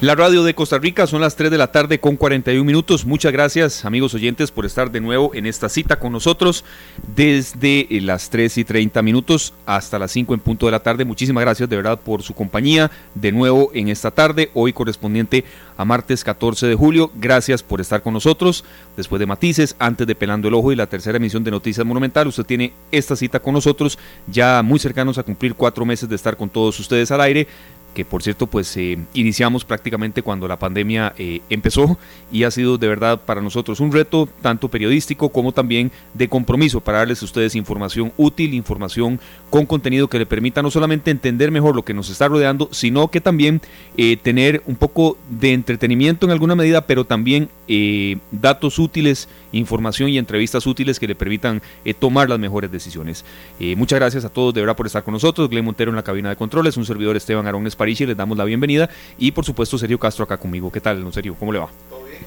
La radio de Costa Rica son las 3 de la tarde con 41 minutos. Muchas gracias amigos oyentes por estar de nuevo en esta cita con nosotros desde eh, las 3 y 30 minutos hasta las 5 en punto de la tarde. Muchísimas gracias de verdad por su compañía de nuevo en esta tarde, hoy correspondiente a martes 14 de julio. Gracias por estar con nosotros. Después de Matices, antes de Pelando el Ojo y la tercera emisión de Noticias Monumental, usted tiene esta cita con nosotros ya muy cercanos a cumplir cuatro meses de estar con todos ustedes al aire que por cierto pues eh, iniciamos prácticamente cuando la pandemia eh, empezó y ha sido de verdad para nosotros un reto tanto periodístico como también de compromiso para darles a ustedes información útil, información con contenido que le permita no solamente entender mejor lo que nos está rodeando, sino que también eh, tener un poco de entretenimiento en alguna medida, pero también datos útiles, información y entrevistas útiles que le permitan tomar las mejores decisiones. muchas gracias a todos de verdad por estar con nosotros. Glenn Montero en la cabina de controles, un servidor Esteban Arón París y les damos la bienvenida. Y por supuesto, Sergio Castro acá conmigo. ¿Qué tal, no Sergio? ¿Cómo le va? Todo bien.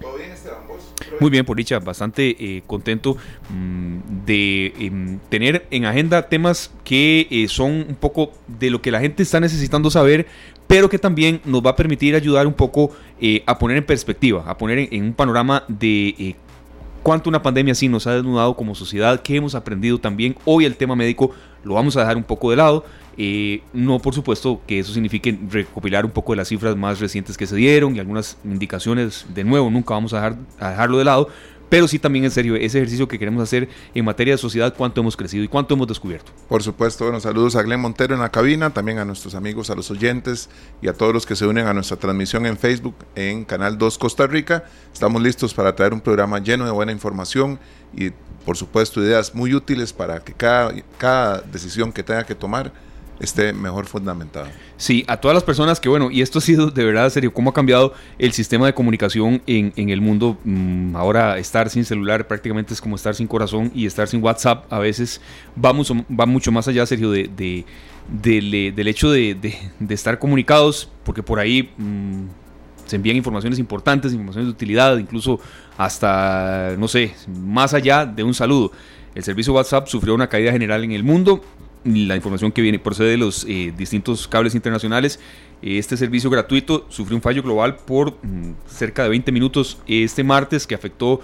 Todo bien, Esteban. ¿Vos? Muy bien, por dicha, bastante eh, contento mmm, de eh, tener en agenda temas que eh, son un poco de lo que la gente está necesitando saber, pero que también nos va a permitir ayudar un poco eh, a poner en perspectiva, a poner en, en un panorama de eh, cuánto una pandemia así nos ha desnudado como sociedad, qué hemos aprendido también. Hoy el tema médico lo vamos a dejar un poco de lado. Eh, no, por supuesto, que eso signifique recopilar un poco de las cifras más recientes que se dieron y algunas indicaciones, de nuevo, nunca vamos a, dejar, a dejarlo de lado, pero sí también en serio ese ejercicio que queremos hacer en materia de sociedad, cuánto hemos crecido y cuánto hemos descubierto. Por supuesto, bueno, saludos a Glenn Montero en la cabina, también a nuestros amigos, a los oyentes y a todos los que se unen a nuestra transmisión en Facebook en Canal 2 Costa Rica. Estamos listos para traer un programa lleno de buena información y, por supuesto, ideas muy útiles para que cada, cada decisión que tenga que tomar esté mejor fundamentado. Sí, a todas las personas que, bueno, y esto ha sido de verdad serio, cómo ha cambiado el sistema de comunicación en, en el mundo. Mm, ahora estar sin celular prácticamente es como estar sin corazón y estar sin WhatsApp a veces va mucho, va mucho más allá, Sergio, de, de, de, del hecho de, de, estar comunicados, porque por ahí mmm, se envían informaciones importantes, informaciones de utilidad, incluso hasta, no sé, más allá de un saludo. El servicio WhatsApp sufrió una caída general en el mundo la información que viene procede de los eh, distintos cables internacionales. Este servicio gratuito sufrió un fallo global por mm, cerca de 20 minutos este martes que afectó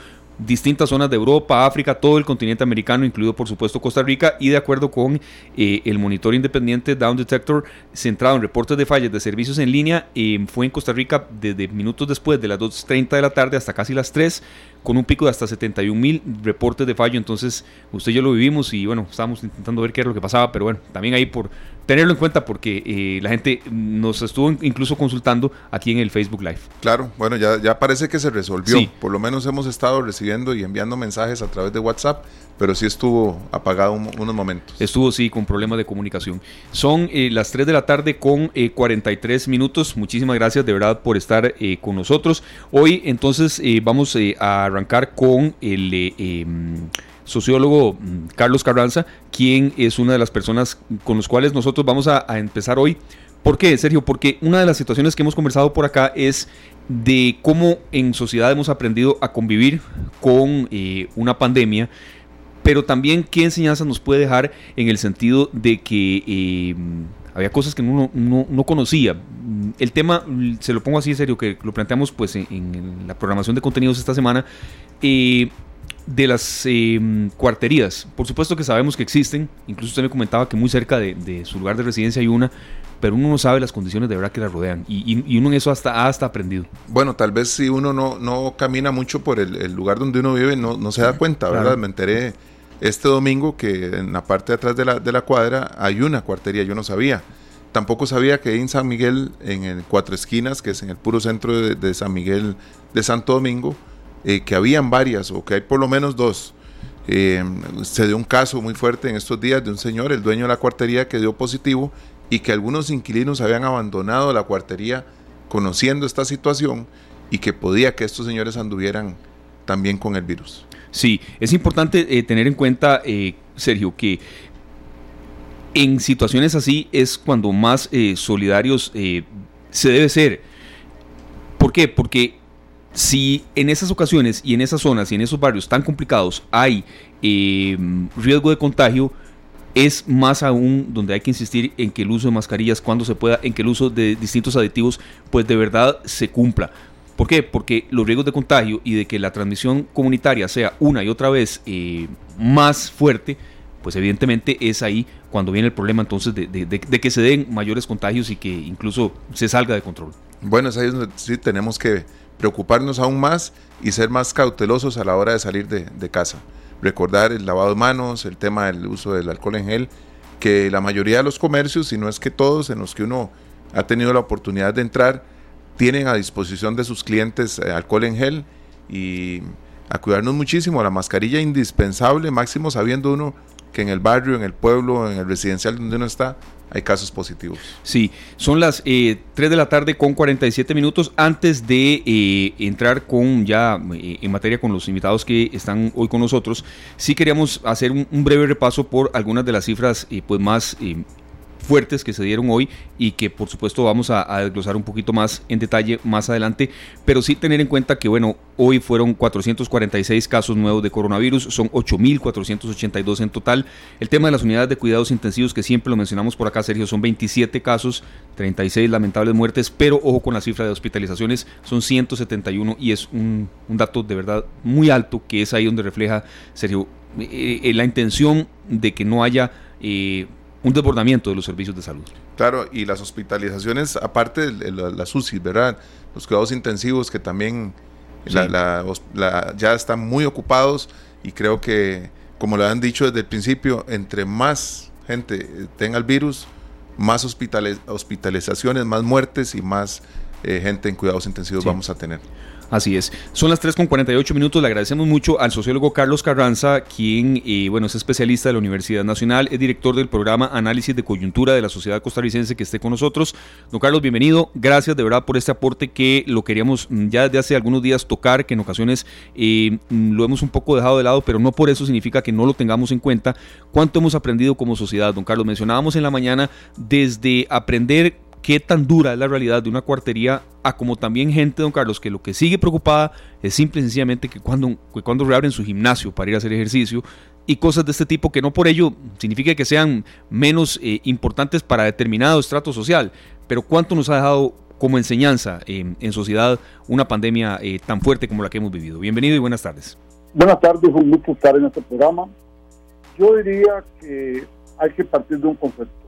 distintas zonas de Europa, África, todo el continente americano, incluido por supuesto Costa Rica, y de acuerdo con eh, el monitor independiente Down Detector, centrado en reportes de fallas de servicios en línea, eh, fue en Costa Rica desde minutos después de las 2.30 de la tarde hasta casi las 3, con un pico de hasta 71 mil reportes de fallo. Entonces, usted y yo lo vivimos y bueno, estábamos intentando ver qué era lo que pasaba, pero bueno, también ahí por tenerlo en cuenta porque eh, la gente nos estuvo incluso consultando aquí en el Facebook Live. Claro, bueno, ya, ya parece que se resolvió. Sí. Por lo menos hemos estado recibiendo y enviando mensajes a través de WhatsApp, pero sí estuvo apagado un, unos momentos. Estuvo, sí, con problemas de comunicación. Son eh, las 3 de la tarde con eh, 43 minutos. Muchísimas gracias de verdad por estar eh, con nosotros. Hoy entonces eh, vamos a arrancar con el em, sociólogo mm, Carlos Carranza, quien es una de las personas con los cuales nosotros vamos a, a, empezar hoy. ¿Por qué, Sergio? Porque una de las situaciones que hemos conversado por acá es de cómo en sociedad hemos aprendido a convivir con eh, una pandemia, pero también qué enseñanzas nos puede dejar en el sentido de que eh, había cosas que uno no, no, conocía. El tema, se lo pongo así en serio, que lo planteamos pues en, en la programación de contenidos esta semana. Eh, de las eh, cuarterías. Por supuesto que sabemos que existen, incluso usted me comentaba que muy cerca de, de, su lugar de residencia hay una, pero uno no sabe las condiciones de verdad que la rodean y, y, y uno en eso hasta, ha hasta aprendido. Bueno, tal vez si uno no, no camina mucho por el, el, lugar donde uno vive, no, no se da cuenta, ¿verdad? Claro. Me enteré este domingo que en la parte de atrás de la, cuadra hay una cuartería, yo no sabía. Tampoco sabía que en San Miguel, en el Cuatro Esquinas, que es en el puro centro de, de San Miguel de Santo Domingo, eh, que habían varias o que hay por lo menos dos. Eh, se dio un caso muy fuerte en estos días de un señor, el dueño de la cuartería, que dio positivo y que algunos inquilinos habían abandonado la cuartería conociendo esta situación y que podía que estos señores anduvieran también con el virus. Sí, es importante eh, tener en cuenta, eh, Sergio, que en situaciones así es cuando más eh, solidarios se debe ser. ¿Por qué? Porque si en esas ocasiones y en esas zonas y en esos barrios tan complicados hay eh, riesgo de contagio, es más aún donde hay que insistir en que el uso de mascarillas cuando se pueda, en que el uso de distintos aditivos pues de verdad se cumpla. ¿Por qué? Porque los riesgos de contagio y de que la transmisión comunitaria sea una y otra vez eh, más fuerte, pues evidentemente es ahí cuando viene el problema entonces de, que se den mayores contagios y que incluso se salga de control. Bueno, es ahí donde sí tenemos que preocuparnos aún más y ser más cautelosos a la hora de salir de casa recordar el lavado de manos, el tema del uso del alcohol en gel, que la mayoría de los comercios, si no es que todos en los que uno ha tenido la oportunidad de entrar, tienen a disposición de sus clientes eh, alcohol en gel y a cuidarnos muchísimo, la mascarilla indispensable, máximo sabiendo uno que en el barrio, en el pueblo, en el residencial donde uno está, hay casos positivos. Sí, son las eh, 3 de la tarde con 47 minutos antes de eh, entrar con ya eh, en materia con los invitados que están hoy con nosotros. Sí queríamos hacer un, breve repaso por algunas de las cifras pues más fuertes que se dieron hoy y que por supuesto vamos a, desglosar un poquito más en detalle más adelante, pero sí tener en cuenta que bueno, hoy fueron 446 casos nuevos de coronavirus, son 8.482 en total. El tema de las unidades de cuidados intensivos que siempre lo mencionamos por acá, Sergio, son 27 casos, 36 lamentables muertes, pero ojo con la cifra de hospitalizaciones, son 171 y es un, dato de verdad muy alto que es ahí donde refleja, Sergio, eh, eh, la intención de que no haya... Eh, un desbordamiento de los servicios de salud. Claro, y las hospitalizaciones, aparte de las UCI, ¿verdad? Los cuidados intensivos que también ya están muy ocupados y creo que, como lo han dicho desde el principio, entre más gente tenga el virus, más hospitalizaciones, más muertes y más eh, gente en cuidados intensivos vamos a tener. Así es. Son las 3 con 48 minutos. Le agradecemos mucho al sociólogo Carlos Carranza, quien eh, bueno, es especialista de la Universidad Nacional, es director del programa Análisis de Coyuntura de la Sociedad Costarricense que esté con nosotros. Don Carlos, bienvenido. Gracias de verdad por este aporte que lo queríamos mm, ya desde hace algunos días tocar, que en ocasiones eh, mm, lo hemos un poco dejado de lado, pero no por eso significa que no lo tengamos en cuenta. ¿Cuánto hemos aprendido como sociedad? Don Carlos, mencionábamos en la mañana desde aprender qué tan dura es la realidad de una cuartería, a como también gente, don Carlos, que lo que sigue preocupada es simple y sencillamente que cuando, cuando reabren su gimnasio para ir a hacer ejercicio y cosas de este tipo que no por ello significa que sean menos eh, importantes para determinado estrato social, pero cuánto nos ha dejado como enseñanza en sociedad una pandemia eh, tan fuerte como la que hemos vivido. Bienvenido y buenas tardes. Buenas tardes, un gusto estar en este programa. Yo diría que hay que partir de un concepto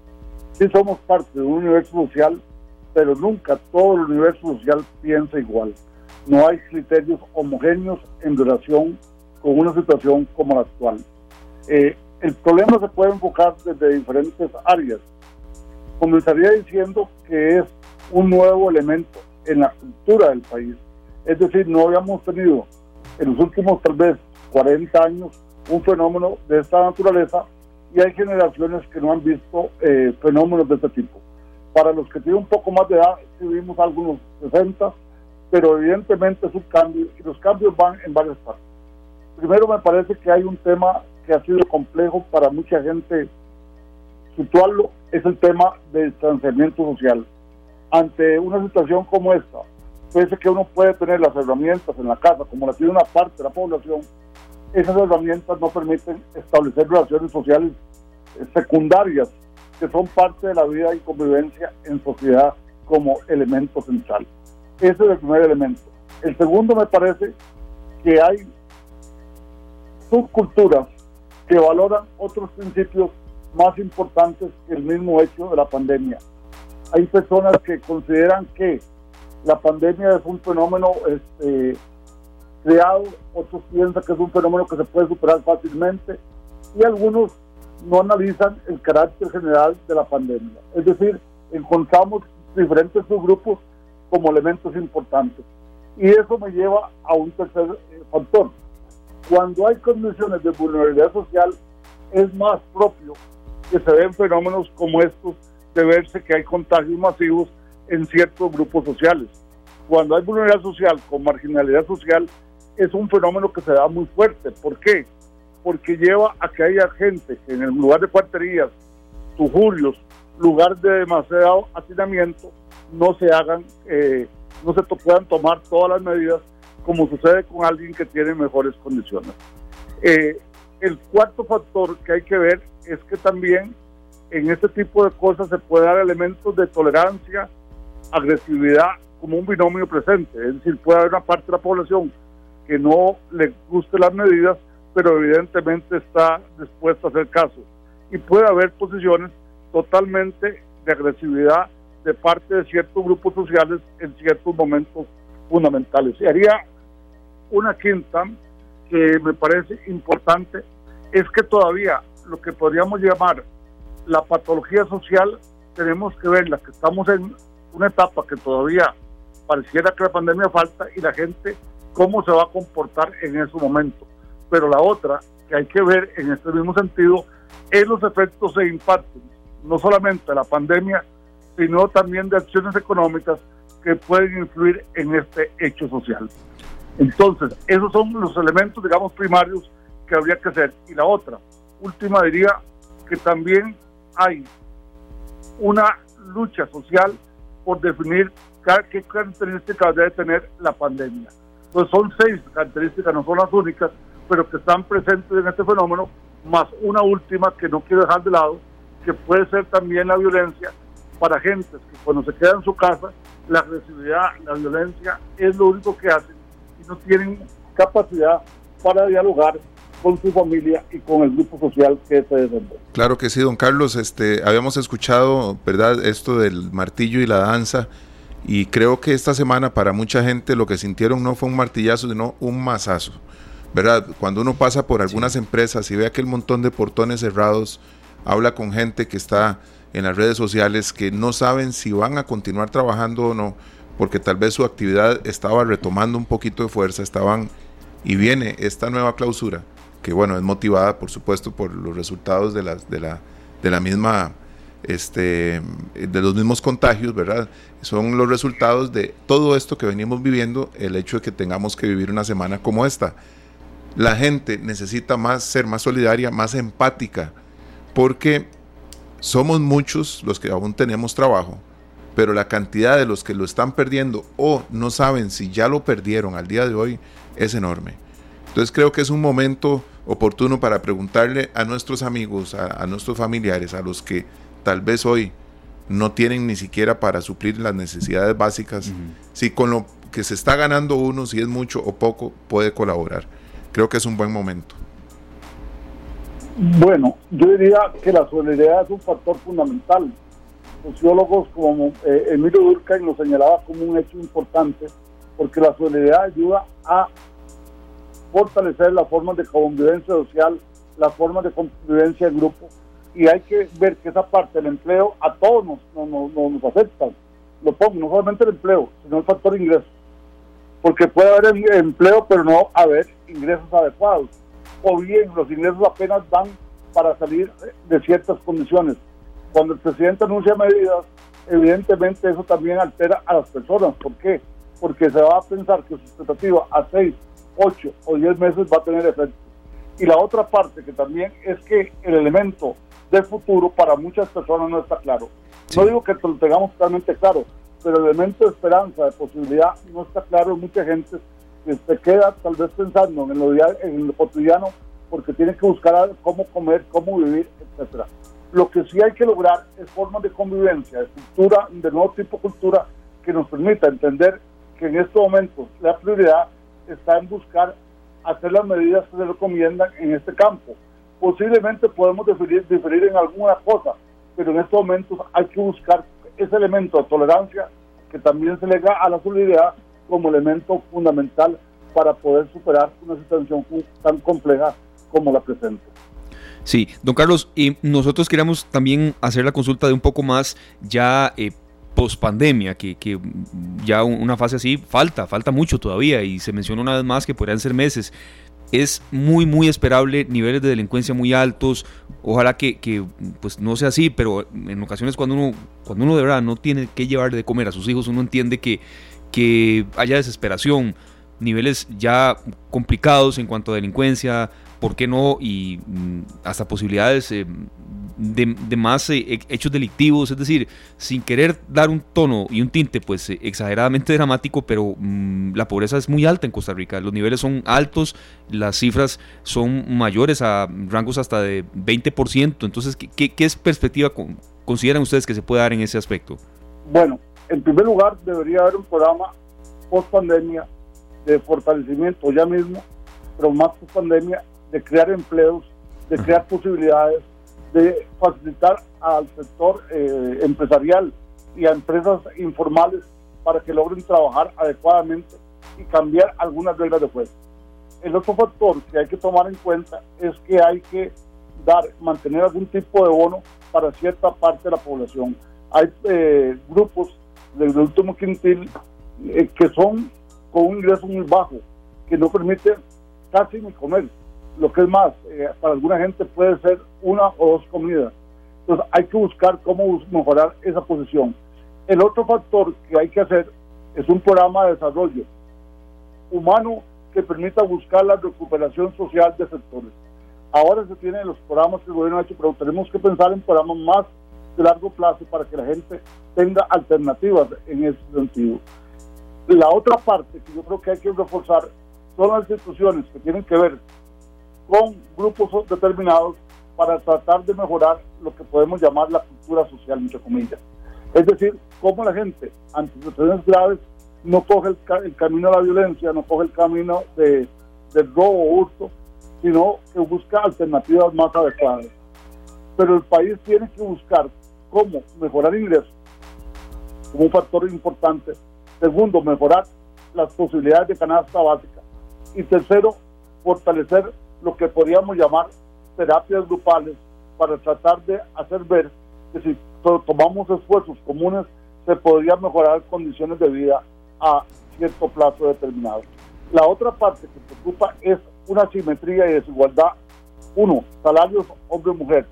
sí somos parte de un universo social, pero nunca todo el universo social piensa igual. No hay criterios homogéneos en relación con una situación como la actual. Eh, el problema se puede enfocar desde diferentes áreas. Comenzaría diciendo que es un nuevo elemento en la cultura del país. Es decir, no habíamos tenido en los últimos tal vez 40 años un fenómeno de esta naturaleza y hay generaciones que no han visto eh, fenómenos de este tipo. Para los que tienen un poco más de edad, sí vimos algunos 60, pero evidentemente es un cambio y los cambios van en varias partes. Primero me parece que hay un tema que ha sido complejo para mucha gente situarlo, es el tema del distanciamiento social. Ante una situación como esta, parece que uno puede tener las herramientas en la casa, como la tiene una parte de la población, esas herramientas no permiten establecer relaciones sociales secundarias que son parte de la vida y convivencia en sociedad como elemento central. Ese es el primer elemento. El segundo me parece que hay subculturas que valoran otros principios más importantes que el mismo hecho de la pandemia. Hay personas que consideran que la pandemia es un fenómeno este, creado, otros piensan que es un fenómeno que se puede superar fácilmente y algunos no analizan el carácter general de la pandemia. Es decir, encontramos diferentes subgrupos como elementos importantes. Y eso me lleva a un tercer eh, factor. Cuando hay condiciones de vulnerabilidad social, es más propio que se den fenómenos como estos de verse que hay contagios masivos en ciertos grupos sociales. Cuando hay vulnerabilidad social con marginalidad social, es un fenómeno que se da muy fuerte. ¿Por qué? Porque lleva a que haya gente que en el lugar de cuarterías, sujurios, lugar de demasiado hacinamiento, no se hagan, eh, no se puedan tomar todas las medidas como sucede con alguien que tiene mejores condiciones. Eh, el cuarto factor que hay que ver es que también en este tipo de cosas se puede dar elementos de tolerancia, agresividad como un binomio presente. Es decir, puede haber una parte de la población que no le guste las medidas, pero evidentemente está dispuesta a hacer caso. Y puede haber posiciones totalmente de agresividad de parte de ciertos grupos sociales en ciertos momentos fundamentales. Y haría una quinta que me parece importante, es que todavía lo que podríamos llamar la patología social, tenemos que verla, que estamos en una etapa que todavía pareciera que la pandemia falta y la gente cómo se va a comportar en ese momento. Pero la otra que hay que ver en este mismo sentido es los efectos e impactos, no solamente de la pandemia, sino también de acciones económicas que pueden influir en este hecho social. Entonces, esos son los elementos, digamos, primarios que habría que hacer. Y la otra, última, diría que también hay una lucha social por definir qué características debe tener la pandemia. Entonces son seis características, no son las únicas, pero que están presentes en este fenómeno, más una última que no quiero dejar de lado, que puede ser también la violencia para gentes que cuando se queda en su casa, la agresividad, la violencia es lo único que hacen y no tienen capacidad para dialogar con su familia y con el grupo social que se desenvuelve. Claro que sí, don Carlos. Este, habíamos escuchado, ¿verdad?, esto del martillo y la danza. Y creo que esta semana para mucha gente lo que sintieron no fue un martillazo, sino un mazazo. ¿Verdad? Cuando uno pasa por algunas empresas y ve aquel montón de portones cerrados, habla con gente que está en las redes sociales que no saben si van a continuar trabajando o no, porque tal vez su actividad estaba retomando un poquito de fuerza, estaban y viene esta nueva clausura que bueno, es motivada por supuesto por los resultados de la, de la, de la misma, este, de los mismos contagios, ¿verdad? Son los resultados de todo esto que venimos viviendo, el hecho de que tengamos que vivir una semana como esta. La gente necesita más ser más solidaria, más empática, porque somos muchos los que aún tenemos trabajo, pero la cantidad de los que lo están perdiendo o no saben si ya lo perdieron al día de hoy es enorme. Entonces creo que es un momento oportuno para preguntarle a nuestros amigos, a, nuestros familiares, a los que tal vez hoy no tienen ni siquiera para suplir las necesidades básicas, si con lo que se está ganando uno, si es mucho o poco, puede colaborar. Creo que es un buen momento. Bueno, yo diría que la solidaridad es un factor fundamental. Sociólogos como eh, Emilio Durkheim lo señalaba como un hecho importante, porque la solidaridad ayuda a fortalecer las formas de convivencia social, las formas de convivencia en grupo, y hay que ver que esa parte del empleo a todos nos, nos, nos, afecta. Lo pongo, no solamente el empleo, sino el factor ingreso. Porque puede haber empleo, pero no haber ingresos adecuados. O bien los ingresos apenas van para salir de ciertas condiciones. Cuando el presidente anuncia medidas, evidentemente eso también altera a las personas. ¿Por qué? Porque se va a pensar que su expectativa a seis 8 o 10 meses va a tener efecto. Y la otra parte que también es que el elemento de futuro para muchas personas no está claro. No digo que lo tengamos totalmente claro, pero el elemento de esperanza, de posibilidad, no está claro mucha gente se queda tal vez pensando en lo, en lo cotidiano porque tiene que buscar cómo comer, cómo vivir, etcétera. Lo que sí hay que lograr es formas de convivencia, de cultura, de nuevo tipo de cultura que nos permita entender que en estos momentos la prioridad está en buscar hacer las medidas que se recomiendan en este campo. Posiblemente podemos diferir, diferir en alguna cosa, pero en estos momentos hay que buscar ese elemento de tolerancia que también se lega a la solidaridad como elemento fundamental para poder superar una situación tan compleja como la presente. Sí, don Carlos, y nosotros queríamos también hacer la consulta de un poco más ya eh, post pandemia, que, que, ya una fase así falta, falta mucho todavía y se menciona una vez más que podrían ser meses. Es muy, muy esperable, niveles de delincuencia muy altos. Ojalá que, que, pues no sea así, pero en ocasiones cuando uno, cuando uno de verdad no tiene que llevar de comer a sus hijos, uno entiende que, que haya desesperación, niveles ya complicados en cuanto a delincuencia, ¿por qué no? Y mm, hasta posibilidades eh, de, más eh, hechos delictivos, es decir, sin querer dar un tono y un tinte pues eh, exageradamente dramático, pero mm, la pobreza es muy alta en Costa Rica, los niveles son altos, las cifras son mayores a rangos hasta de 20%, entonces, ¿qué, qué, es perspectiva consideran ustedes que se puede dar en ese aspecto? Bueno, en primer lugar debería haber un programa post pandemia de fortalecimiento ya mismo, pero más post pandemia, de crear empleos, de crear posibilidades, de facilitar al sector eh, empresarial y a empresas informales para que logren trabajar adecuadamente y cambiar algunas reglas de juego. El otro factor que hay que tomar en cuenta es que hay que dar, mantener algún tipo de bono para cierta parte de la población. Hay eh, grupos del último quintil eh, que son con un ingreso muy bajo, que no permiten casi ni comer. Lo que es más, eh, para alguna gente puede ser una o dos comidas. Entonces hay que buscar cómo mejorar esa posición. El otro factor que hay que hacer es un programa de desarrollo humano que permita buscar la recuperación social de sectores. Ahora se tienen los programas que el gobierno ha hecho, pero tenemos que pensar en programas más de largo plazo para que la gente tenga alternativas en ese sentido. La otra parte que yo creo que hay que reforzar son las instituciones que tienen que ver con grupos determinados para tratar de mejorar lo que podemos llamar la cultura social, entre comillas. Es decir, cómo la gente ante situaciones graves no coge el, camino de la violencia, no coge el camino de, del robo o hurto, sino que busca alternativas más adecuadas. Pero el país tiene que buscar cómo mejorar ingresos como un factor importante. Segundo, mejorar las posibilidades de canasta básica. Y tercero, fortalecer lo que podríamos llamar terapias grupales para tratar de hacer ver que si tomamos esfuerzos comunes se podrían mejorar condiciones de vida a cierto plazo determinado. La otra parte que preocupa es una simetría y desigualdad. Uno, salarios hombre-mujer.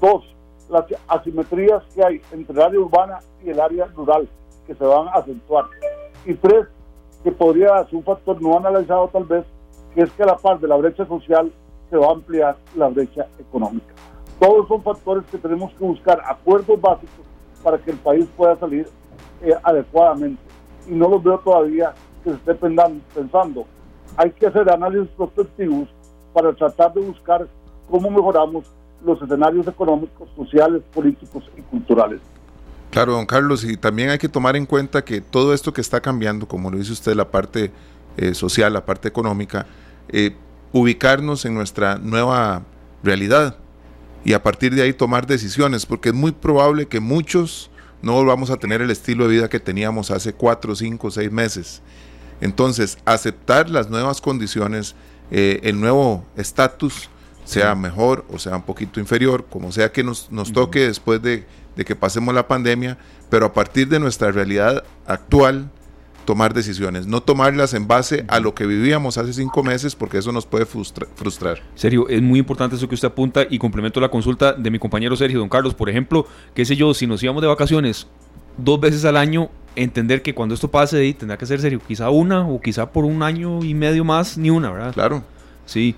Dos, las asimetrías que hay entre el área urbana y el área rural, que se van a acentuar. Y tres, que podría ser un factor no analizado tal vez, que es que a la par de la brecha social se va a ampliar la brecha económica. Todos son factores que tenemos que buscar acuerdos básicos para que el país pueda salir eh, adecuadamente. Y no los veo todavía que se esté pensando. Hay que hacer análisis prospectivos para tratar de buscar cómo mejoramos los escenarios económicos, sociales, políticos y culturales. Claro, don Carlos, y también hay que tomar en cuenta que todo esto que está cambiando, como lo dice usted, la parte eh, social, la parte económica, eh, ubicarnos en nuestra nueva realidad y a partir de ahí tomar decisiones, porque es muy probable que muchos no volvamos a tener el estilo de vida que teníamos hace cuatro, cinco, seis meses. Entonces, aceptar las nuevas condiciones, eh, el nuevo estatus, sea mejor o sea un poquito inferior, como sea que nos, nos toque después de, de, que pasemos la pandemia, pero a partir de nuestra realidad actual, tomar decisiones, no tomarlas en base a lo que vivíamos hace cinco meses, porque eso nos puede frustrar. Serio, es muy importante eso que usted apunta y complemento la consulta de mi compañero Sergio, don Carlos, por ejemplo, qué sé yo, si nos íbamos de vacaciones dos veces al año, entender que cuando esto pase, tendrá que ser serio, quizá una o quizá por un año y medio más, ni una, ¿verdad? Claro. Sí.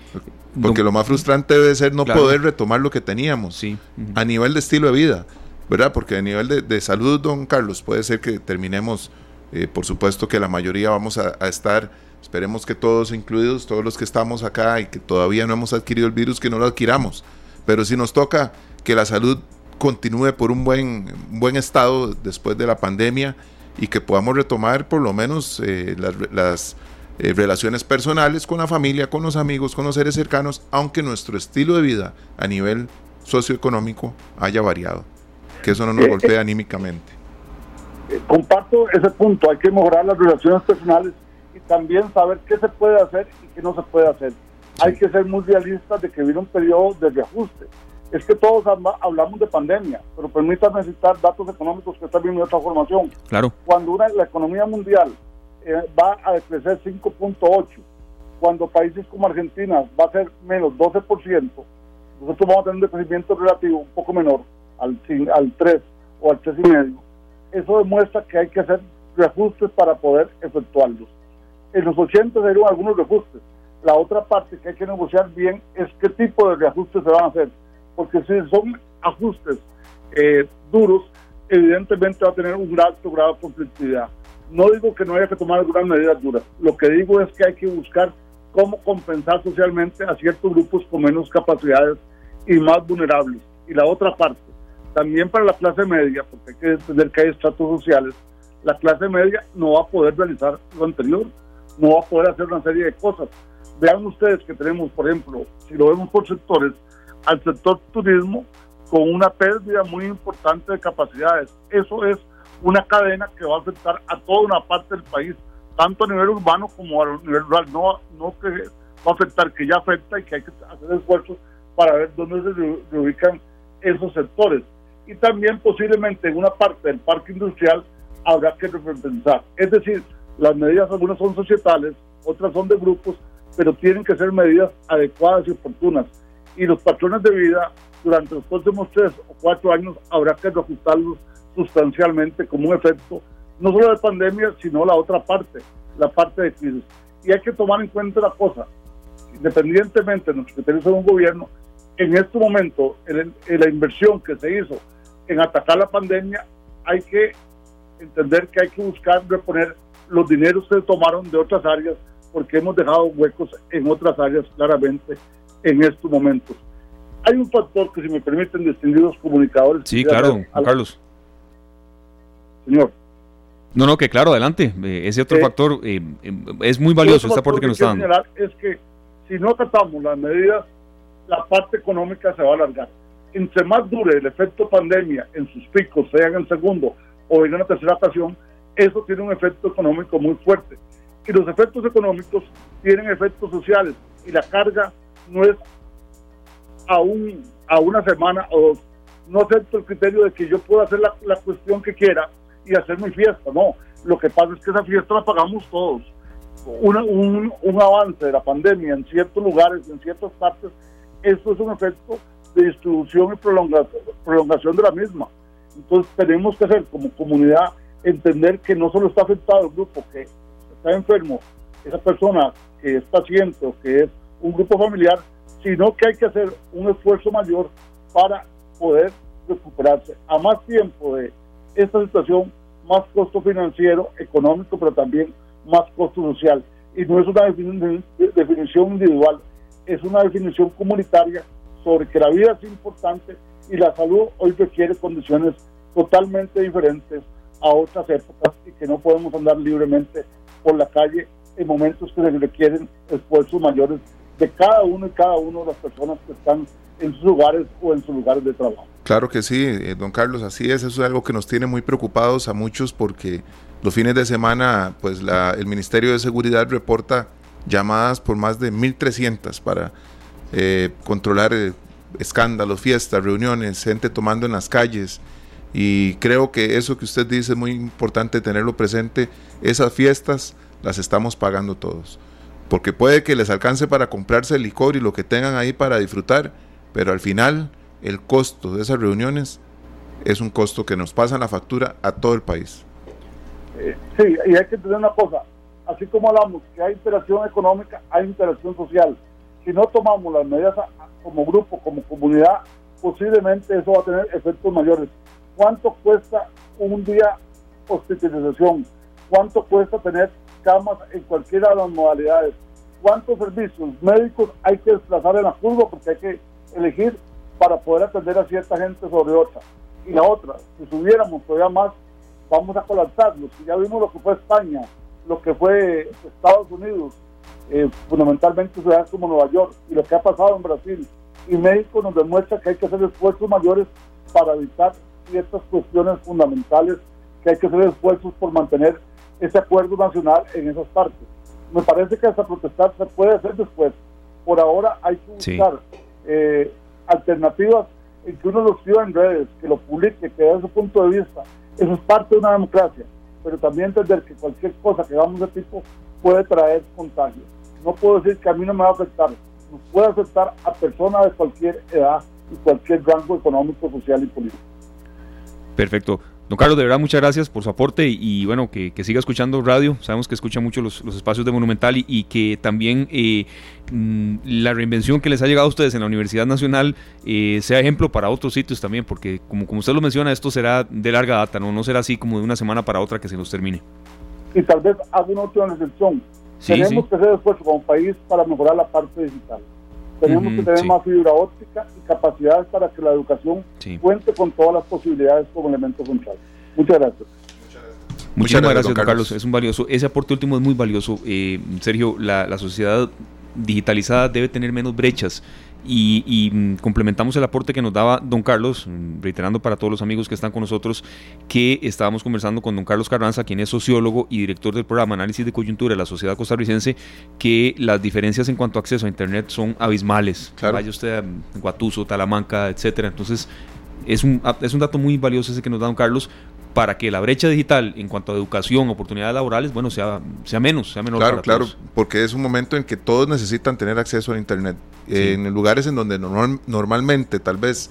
Porque lo más frustrante debe ser no poder retomar lo que teníamos sí. a nivel de estilo de vida, ¿verdad? Porque a nivel de, salud, don Carlos, puede ser que terminemos, eh, por supuesto que la mayoría vamos a, estar, esperemos que todos incluidos, todos los que estamos acá y que todavía no hemos adquirido el virus, que no lo adquiramos. Pero si nos toca que la salud continúe por un buen, buen estado después de la pandemia y que podamos retomar por lo menos eh, las eh, relaciones personales con la familia, con los amigos, con los seres cercanos, aunque nuestro estilo de vida a nivel socioeconómico haya variado, que eso no nos golpee eh, comparto ese punto, hay que mejorar las relaciones personales y también saber qué se puede hacer y qué no se puede hacer. Hay que ser muy realistas de que viene un periodo de reajuste. Es que todos hablamos de pandemia, pero permítanme citar datos económicos que están viendo esta formación. Claro. Cuando una, la economía mundial eh, va a crecer 5.8, cuando países como Argentina va a ser menos 12%, nosotros vamos a tener un crecimiento relativo un poco menor, al, al 3 o al 3,5. Eso demuestra que hay que hacer reajustes para poder efectuarlos. En los 80 se dieron algunos reajustes. La otra parte que hay que negociar bien es qué tipo de reajustes se van a hacer. Porque si son ajustes eh, duros, evidentemente va a tener un alto grado de conflictividad. No digo que no haya que tomar algunas medidas duras, lo que digo es que hay que buscar cómo compensar socialmente a ciertos grupos con menos capacidades y más vulnerables. Y la otra parte, también para la clase media, porque hay que entender que hay estratos sociales, la clase media no va a poder realizar lo anterior, no va a poder hacer una serie de cosas. Vean ustedes que tenemos, por ejemplo, si lo vemos por sectores, al sector turismo con una pérdida muy importante de capacidades. Eso es una cadena que va a afectar a toda una parte del país, tanto a nivel urbano como a nivel rural. No, no que va a afectar, que ya afecta y que hay que hacer esfuerzos para ver dónde se reubican esos sectores. Y también posiblemente en una parte del parque industrial habrá que repensar. Es decir, las medidas algunas son societales, otras son de grupos, pero tienen que ser medidas adecuadas y oportunas. Y los patrones de vida durante los próximos tres o cuatro años habrá que reajustarlos sustancialmente como un efecto no solo de pandemia, sino la otra parte, la parte de crisis. Y hay que tomar en cuenta la cosa, independientemente de nuestros criterios de un gobierno, en este momento, en, en la inversión que se hizo en atacar la pandemia, hay que entender que hay que buscar reponer los dineros que se tomaron de otras áreas porque hemos dejado huecos en otras áreas claramente en estos momentos. Hay un factor que, si me permiten, distinguidos comunicadores. Sí, claro, Carlos. Señor. No, no, que claro, adelante. Eh, ese otro eh, factor eh, es muy valioso, este aporte que nos está dando. Es que si no tratamos las medidas, la parte económica se va a alargar. Entre más dure el efecto pandemia en sus picos, sea en el segundo o en una tercera ocasión, eso tiene un efecto económico muy fuerte. Y los efectos económicos tienen efectos sociales y la carga no es a, un, a una semana o dos. No acepto el criterio de que yo pueda hacer la, la cuestión que quiera y hacer mi fiesta. No, lo que pasa es que esa fiesta la pagamos todos. un, un, avance de la pandemia en ciertos lugares, en ciertas partes, eso es un efecto de distribución y prolongación, de la misma. Entonces tenemos que hacer como comunidad entender que no solo está afectado el grupo que está enfermo, esa persona que es paciente o que es un grupo familiar, sino que hay que hacer un esfuerzo mayor para poder recuperarse a más tiempo de esta situación, más costo financiero, económico, pero también más costo social. Y no es una definición individual, es una definición comunitaria sobre que la vida es importante y la salud hoy requiere condiciones totalmente diferentes a otras épocas y que no podemos andar libremente por la calle en momentos que requieren esfuerzos mayores de cada uno y cada uno de las personas que están en sus lugares o en sus lugares de trabajo. Claro que sí, eh, don Carlos, así es, eso es algo que nos tiene muy preocupados a muchos porque los fines de semana, pues la, el Ministerio de Seguridad reporta llamadas por más de 1.300 para eh, controlar eh, escándalos, fiestas, reuniones, gente tomando en las calles, y creo que eso que usted dice es muy importante tenerlo presente. Esas fiestas las estamos pagando todos. Porque puede que les alcance para comprarse el licor y lo que tengan ahí para disfrutar, pero al final el costo de esas reuniones es un costo que nos pasa la factura a todo el país. Eh, sí, y hay que entender una cosa, así como hablamos que hay interacción económica, hay interacción social. Si no tomamos las medidas como grupo, como comunidad, posiblemente eso va a tener efectos mayores cuánto cuesta un día hospitalización, cuánto cuesta tener camas en cualquiera de las modalidades, cuántos servicios médicos hay que desplazar en la curva porque hay que elegir para poder atender a cierta gente sobre otra. Y la otra, si subiéramos todavía más, vamos a colapsarlos. Ya vimos lo que fue España, lo que fue Estados Unidos, eh, fundamentalmente ciudades como Nueva York, y lo que ha pasado en Brasil. Y México nos demuestra que hay que hacer esfuerzos mayores para evitar ciertas cuestiones fundamentales que hay que hacer esfuerzos por mantener ese acuerdo nacional en esas partes. Me parece que esa protestar se puede hacer después. Por ahora hay que buscar eh, alternativas en que uno lo escriba en redes, que lo publique, que dé su punto de vista. Eso es parte de una democracia, pero también entender que cualquier cosa que hagamos de tipo puede traer contagio. No puedo decir que a mí no me va a afectar, nos puede afectar a personas de cualquier edad y cualquier rango económico, social y político. Perfecto. Don Carlos, de verdad, muchas gracias por su aporte y, bueno, que, siga escuchando radio. Sabemos que escucha mucho los, espacios de Monumental y, que también eh, mm, la reinvención que les ha llegado a ustedes en la Universidad Nacional eh, sea ejemplo para otros sitios también, porque como, como usted lo menciona, esto será de larga data, ¿no? no será así como de una semana para otra que se nos termine. Y tal vez hago una última excepción. Tenemos que hacer esfuerzo como país para mejorar la parte digital. Tenemos que tener más fibra óptica y capacidades para que la educación cuente con todas las posibilidades como elemento central. Muchas gracias. Muchísimas gracias, don Carlos. Es un valioso, ese aporte último es muy valioso. Eh, Sergio, la, la sociedad digitalizada debe tener menos brechas y, mm, complementamos el aporte que nos daba don Carlos, mm, reiterando para todos los amigos que están con nosotros que estábamos conversando con don Carlos Carranza, quien es sociólogo y director del programa Análisis de Coyuntura de la Sociedad Costarricense, que las diferencias en cuanto a acceso a Internet son abismales. Vaya usted a Guatuso, Talamanca, etcétera. Entonces, es un, es un dato muy valioso ese que nos da don Carlos para que la brecha digital en cuanto a educación, oportunidades laborales, bueno, sea, sea menos, sea menor. Claro, claro, porque es un momento en que todos necesitan tener acceso a Internet. En lugares en donde normalmente tal vez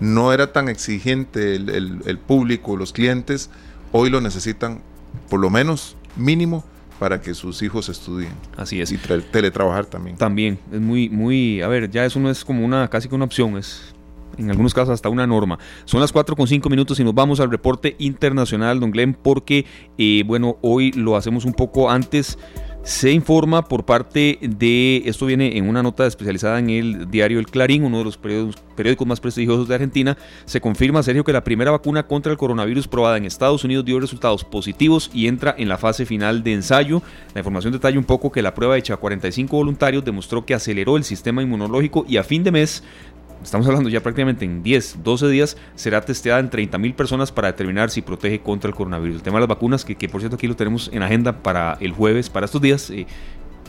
no era tan exigente el, público, los clientes, hoy lo necesitan por lo menos mínimo para que sus hijos estudien. Así es. Y teletrabajar también. También, es muy, muy, a ver, ya eso no es como una, casi que una opción, es en algunos casos hasta una norma. Son las 4 con 5 minutos y nos vamos al reporte internacional, don Glenn, porque, eh, bueno, hoy lo hacemos un poco antes. Se informa por parte de, esto viene en una nota especializada en el diario El Clarín, uno de los periódicos, periódicos más prestigiosos de Argentina, se confirma, Sergio, que la primera vacuna contra el coronavirus probada en Estados Unidos dio resultados positivos y entra en la fase final de ensayo. La información detalla un poco que la prueba hecha a 45 voluntarios demostró que aceleró el sistema inmunológico y a fin de mes estamos hablando ya prácticamente en 10, 12 días, será testeada en 30 mil personas para determinar si protege contra el coronavirus. El tema de las vacunas, que, que por cierto aquí lo tenemos en agenda para el jueves, para estos días, eh,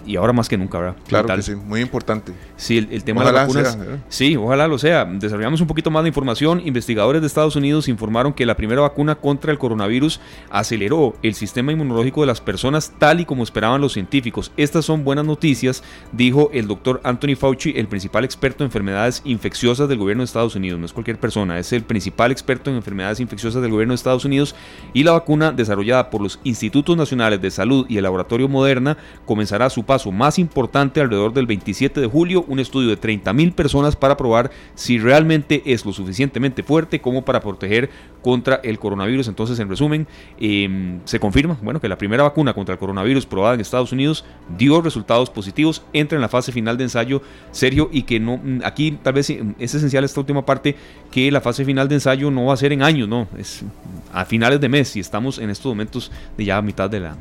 y ahora más que nunca, ¿verdad? Claro que sí, muy importante. Sí, el, tema de las vacunas. sí, ojalá lo sea. Desarrollamos un poquito más de información. Investigadores de Estados Unidos informaron que la primera vacuna contra el coronavirus aceleró el sistema inmunológico de las personas tal y como esperaban los científicos. Estas son buenas noticias, dijo el doctor Anthony Fauci, el principal experto en enfermedades infecciosas del gobierno de Estados Unidos. No es cualquier persona, es el principal experto en enfermedades infecciosas del gobierno de Estados Unidos. Y la vacuna desarrollada por los Institutos Nacionales de Salud y el Laboratorio Moderna comenzará su más importante alrededor del 27 de julio, un estudio de 30.000 personas para probar si realmente es lo suficientemente fuerte como para proteger contra el coronavirus. Entonces, en resumen, em, se confirma bueno, que la primera vacuna contra el coronavirus probada en Estados Unidos dio resultados positivos, entra en la fase final de ensayo serio y que no, mm, aquí tal vez es esencial esta última parte, que la fase final de ensayo no va a ser en años, no, es a finales de mes y estamos en estos momentos de ya mitad de la...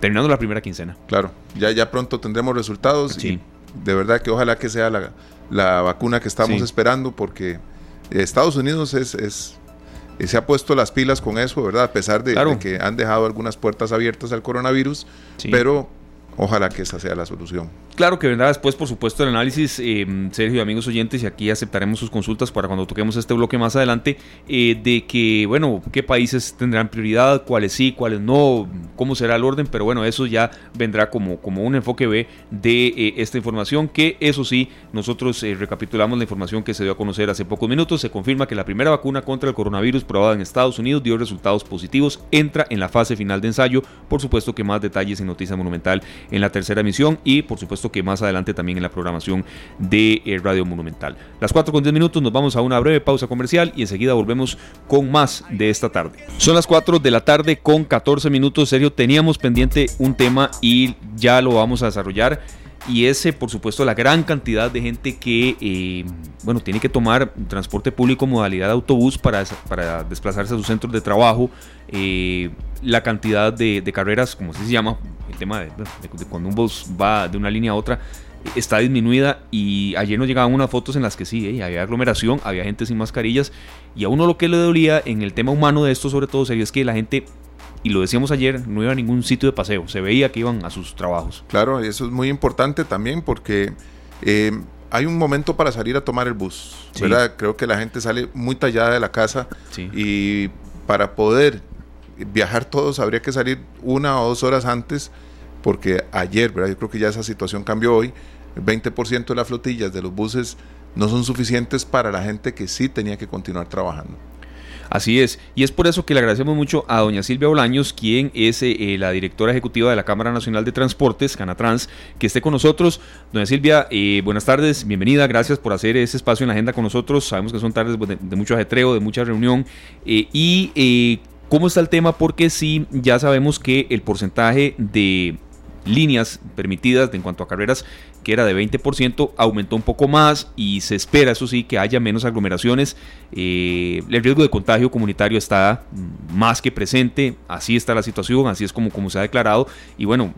terminando la primera quincena. Claro, ya, ya pronto tendremos resultados y de verdad que ojalá que sea la, la vacuna que estamos esperando porque Estados Unidos es, es, se ha puesto las pilas con eso, ¿verdad? A pesar de, que han dejado algunas puertas abiertas al coronavirus, pero ojalá que esa sea la solución. Claro que vendrá después, por supuesto, el análisis, eh, Sergio, amigos oyentes, y aquí aceptaremos sus consultas para cuando toquemos este bloque más adelante, eh, de que, bueno, qué países tendrán prioridad, cuáles sí, cuáles no, cómo será el orden, pero bueno, eso ya vendrá como, como un enfoque B de eh, esta información, que eso sí, nosotros eh, recapitulamos la información que se dio a conocer hace pocos minutos, se confirma que la primera vacuna contra el coronavirus probada en Estados Unidos dio resultados positivos, entra en la fase final de ensayo, por supuesto que más detalles en Noticia Monumental en la tercera emisión y por supuesto que más adelante también en la programación de eh, Radio Monumental. Las 4 con 10 minutos nos vamos a una breve pausa comercial y enseguida volvemos con más de esta tarde. Son las 4 de la tarde con 14 minutos. Serio, teníamos pendiente un tema y ya lo vamos a desarrollar y ese, por supuesto, la gran cantidad de gente que, eh, bueno, tiene que tomar transporte público modalidad de autobús para, para desplazarse a sus centros de trabajo, eh, la cantidad de, carreras, como se llama, el tema de, cuando un bus va de una línea a otra, está disminuida y ayer nos llegaban unas fotos en las que sí, eh, había aglomeración, había gente sin mascarillas y a uno lo que le dolía en el tema humano de esto sobre todo sería es que la gente y lo decíamos ayer, no iba a ningún sitio de paseo, se veía que iban a sus trabajos. Claro, eso es muy importante también porque eh, hay un momento para salir a tomar el bus, ¿verdad? Creo que la gente sale muy tallada de la casa y para poder viajar todos habría que salir una o dos horas antes porque ayer, ¿verdad? Yo creo que ya esa situación cambió hoy, el 20% de las flotillas de los buses no son suficientes para la gente que sí tenía que continuar trabajando. Así es, y es por eso que le agradecemos mucho a doña Silvia Bolaños, quien es eh, la directora ejecutiva de la Cámara Nacional de Transportes, Canatrans, que esté con nosotros. Doña Silvia, eh, buenas tardes, bienvenida, gracias por hacer ese espacio en la agenda con nosotros. Sabemos que son tardes de, de mucho ajetreo, de mucha reunión, eh, y ¿cómo está el tema? Porque sí, ya sabemos que el porcentaje de líneas permitidas en cuanto a carreras que era de 20%, aumentó un poco más y se espera, eso sí, que haya menos aglomeraciones. Eh, el riesgo de contagio comunitario está más que presente, así está la situación, así es como, como se ha declarado. Y bueno,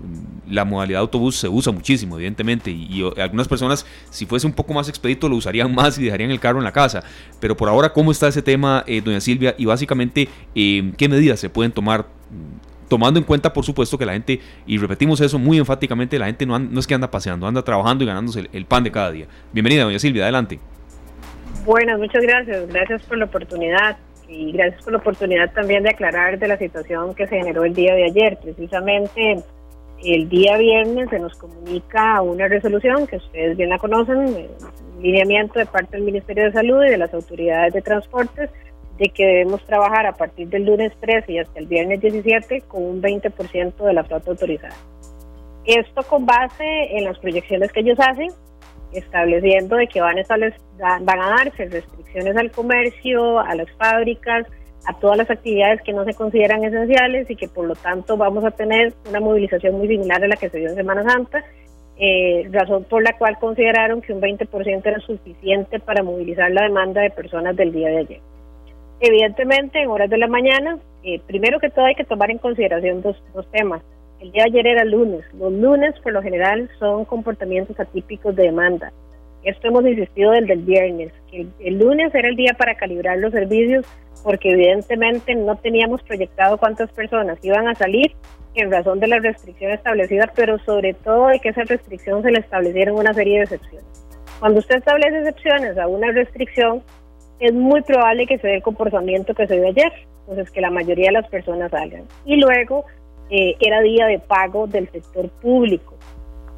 la modalidad de autobús se usa muchísimo, evidentemente, y, algunas personas, si fuese un poco más expedito, lo usarían más y dejarían el carro en la casa. Pero por ahora, ¿cómo está ese tema, eh, doña Silvia? Y básicamente, eh, ¿qué medidas se pueden tomar? Tomando en cuenta, por supuesto, que la gente, y repetimos eso muy enfáticamente, la gente no, no es que anda paseando, anda trabajando y ganándose el, pan de cada día. Bienvenida, doña Silvia, adelante. Buenas, muchas gracias. Gracias por la oportunidad y gracias por la oportunidad también de aclarar de la situación que se generó el día de ayer. Precisamente el día viernes se nos comunica una resolución que ustedes bien la conocen, un lineamiento de parte del Ministerio de Salud y de las autoridades de transportes de que debemos trabajar a partir del lunes 13 y hasta el viernes 17 con un 20% de la flota autorizada. Esto con base en las proyecciones que ellos hacen, estableciendo de que van a, van a darse restricciones al comercio, a las fábricas, a todas las actividades que no se consideran esenciales y que por lo tanto vamos a tener una movilización muy similar a la que se dio en Semana Santa, eh, razón por la cual consideraron que un 20% era suficiente para movilizar la demanda de personas del día de ayer. Evidentemente, en horas de la mañana, eh, primero que todo hay que tomar en consideración dos, dos temas. El día de ayer era lunes. Los lunes, por lo general, son comportamientos atípicos de demanda. Esto hemos insistido desde el viernes. El, el lunes era el día para calibrar los servicios porque evidentemente no teníamos proyectado cuántas personas iban a salir en razón de la restricción establecida, pero sobre todo de que esa restricción se le establecieron una serie de excepciones. Cuando usted establece excepciones a una restricción, es muy probable que se dé el comportamiento que se dio ayer, entonces que la mayoría de las personas salgan. Y luego eh, era día de pago del sector público.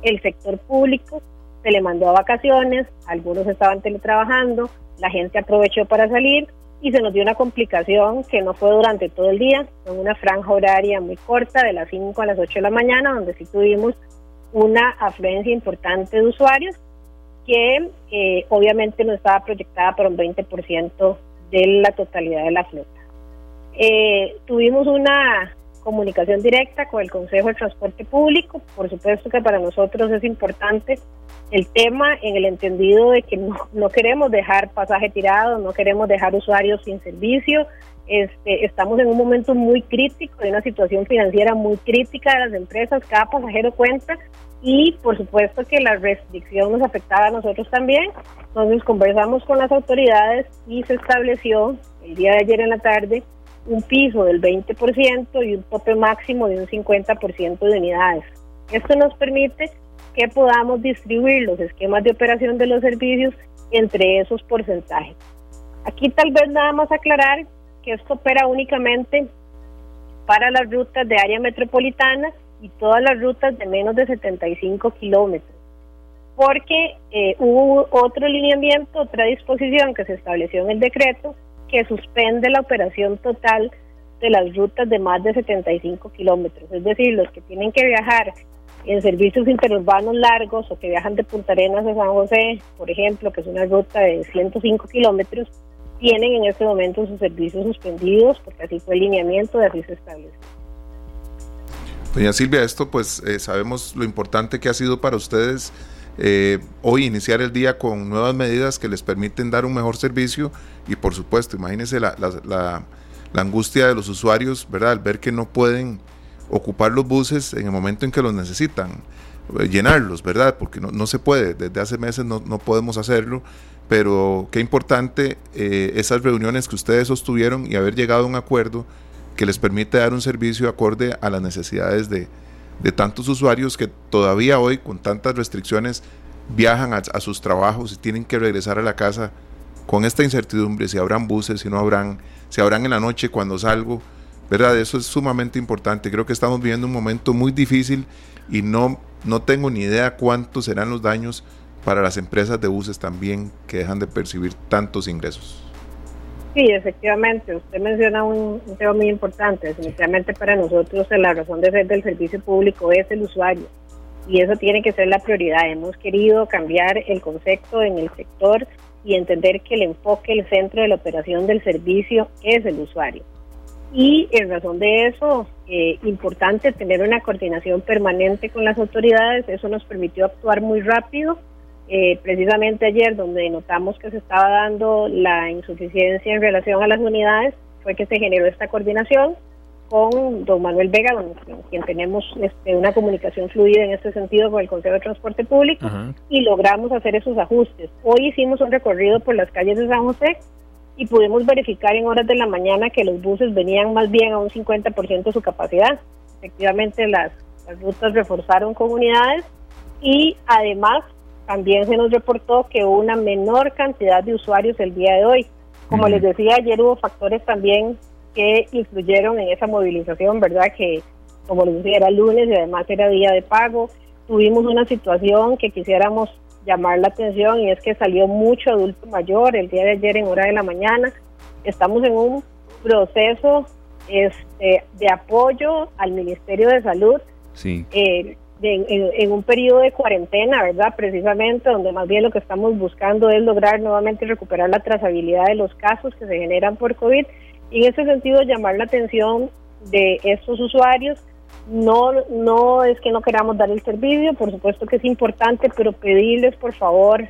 El sector público se le mandó a vacaciones, algunos estaban teletrabajando, la gente aprovechó para salir y se nos dio una complicación que no fue durante todo el día, fue una franja horaria muy corta de las 5 a las 8 de la mañana, donde sí tuvimos una afluencia importante de usuarios que eh, obviamente no estaba proyectada para un 20% de la totalidad de la flota. Eh, tuvimos una comunicación directa con el Consejo de Transporte Público, por supuesto que para nosotros es importante el tema en el entendido de que no, no queremos dejar pasaje tirado, no queremos dejar usuarios sin servicio, este, estamos en un momento muy crítico, de una situación financiera muy crítica de las empresas, cada pasajero cuenta y por supuesto que la restricción nos afectaba a nosotros también. Entonces conversamos con las autoridades y se estableció el día de ayer en la tarde un piso del 20% y un tope máximo de un 50% de unidades. Esto nos permite que podamos distribuir los esquemas de operación de los servicios entre esos porcentajes. Aquí tal vez nada más aclarar que esto opera únicamente para las rutas de área metropolitana y todas las rutas de menos de 75 kilómetros, porque eh, hubo otro lineamiento, otra disposición que se estableció en el decreto que suspende la operación total de las rutas de más de 75 kilómetros, es decir, los que tienen que viajar en servicios interurbanos largos o que viajan de Punta Arenas a San José, por ejemplo, que es una ruta de 105 kilómetros, tienen en este momento sus servicios suspendidos porque así fue el lineamiento de así se estableció. Doña Silvia, esto pues eh, sabemos lo importante que ha sido para ustedes eh, hoy iniciar el día con nuevas medidas que les permiten dar un mejor servicio y por supuesto, imagínense la, la, angustia de los usuarios, ¿verdad? Al ver que no pueden ocupar los buses en el momento en que los necesitan, eh, llenarlos, ¿verdad? Porque no, no se puede, desde hace meses no, no podemos hacerlo pero qué importante eh, esas reuniones que ustedes sostuvieron y haber llegado a un acuerdo que les permite dar un servicio acorde a las necesidades de, tantos usuarios que todavía hoy con tantas restricciones viajan a, sus trabajos y tienen que regresar a la casa con esta incertidumbre, si habrán buses, si no habrán, si habrán en la noche cuando salgo, ¿verdad? Eso es sumamente importante. Creo que estamos viviendo un momento muy difícil y no, no tengo ni idea cuántos serán los daños para las empresas de buses también que dejan de percibir tantos ingresos. Sí, efectivamente, usted menciona un, tema muy importante. Definitivamente para nosotros la razón de ser del servicio público es el usuario y eso tiene que ser la prioridad. Hemos querido cambiar el concepto en el sector y entender que el enfoque, el centro de la operación del servicio es el usuario. Y en razón de eso, eh, importante tener una coordinación permanente con las autoridades, eso nos permitió actuar muy rápido. Eh, precisamente ayer, donde notamos que se estaba dando la insuficiencia en relación a las unidades, fue que se generó esta coordinación con don Manuel Vega, con quien tenemos este, una comunicación fluida en este sentido con el Consejo de Transporte Público, y logramos hacer esos ajustes. Hoy hicimos un recorrido por las calles de San José y pudimos verificar en horas de la mañana que los buses venían más bien a un 50% de su capacidad. Efectivamente, las, rutas reforzaron comunidades y además también se nos reportó que hubo una menor cantidad de usuarios el día de hoy. Como les decía, ayer hubo factores también que influyeron en esa movilización, ¿verdad? Que, como les decía, era lunes y además era día de pago. Tuvimos una situación que quisiéramos llamar la atención y es que salió mucho adulto mayor el día de ayer en hora de la mañana. Estamos en un proceso este, de apoyo al Ministerio de Salud. Sí. Eh, en, un periodo de cuarentena, ¿verdad? Precisamente donde más bien lo que estamos buscando es lograr nuevamente recuperar la trazabilidad de los casos que se generan por COVID y en ese sentido llamar la atención de estos usuarios. No, no es que no queramos dar el servicio, por supuesto que es importante, pero pedirles por favor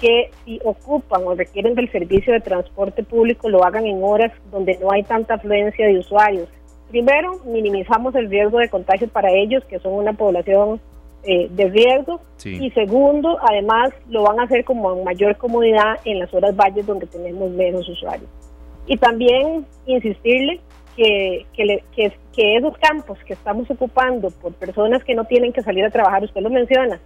que si ocupan o requieren del servicio de transporte público lo hagan en horas donde no hay tanta afluencia de usuarios. Primero, minimizamos el riesgo de contagio para ellos, que son una población eh, de riesgo. Y segundo, además, lo van a hacer como mayor comodidad en las horas valles donde tenemos menos usuarios. Y también insistirle que, que, que, esos campos que estamos ocupando por personas que no tienen que salir a trabajar, usted lo menciona,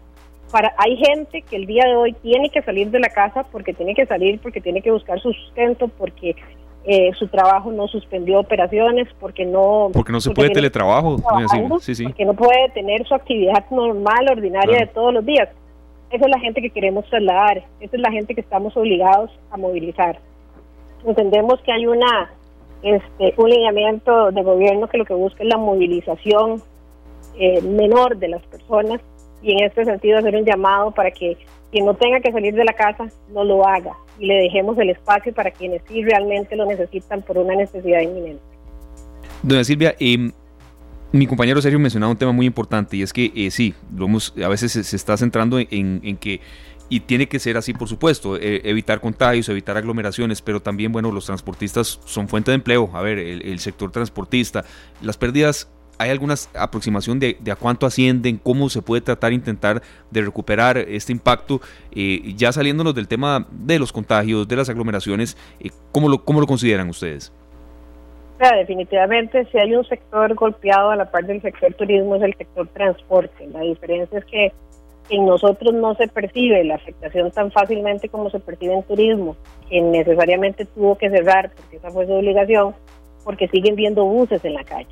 para, hay gente que el día de hoy tiene que salir de la casa porque tiene que salir, porque tiene que buscar su sustento, porque eh, su trabajo no suspendió operaciones, porque no... Porque no se puede teletrabajo, sí, sí. porque no puede tener su actividad normal, ordinaria de todos los días. Esa es la gente que queremos trasladar, esa es la gente que estamos obligados a movilizar entendemos que hay una este, un lineamiento de gobierno que lo que busca es la movilización eh, menor de las personas y en este sentido hacer un llamado para que quien no tenga que salir de la casa no lo haga y le dejemos el espacio para quienes sí realmente lo necesitan por una necesidad inminente. Doña Silvia, eh, mi compañero Sergio mencionaba un tema muy importante y es que eh, sí, lo a veces se, está centrando en, en que y tiene que ser así, por supuesto, e, evitar contagios, evitar aglomeraciones, pero también, bueno, los transportistas son fuente de empleo. A ver, el, sector transportista, las pérdidas, ¿hay alguna aproximación de, a cuánto ascienden? ¿Cómo se puede tratar, intentar de recuperar este impacto? Eh, ya saliéndonos del tema de los contagios, de las aglomeraciones, eh, ¿cómo, lo, ¿cómo lo consideran ustedes? definitivamente, si hay un sector golpeado a la par del sector turismo es el sector transporte. La diferencia es que en nosotros no se percibe la afectación tan fácilmente como se percibe en turismo, que necesariamente tuvo que cerrar porque esa fue su obligación, porque siguen viendo buses en la calle.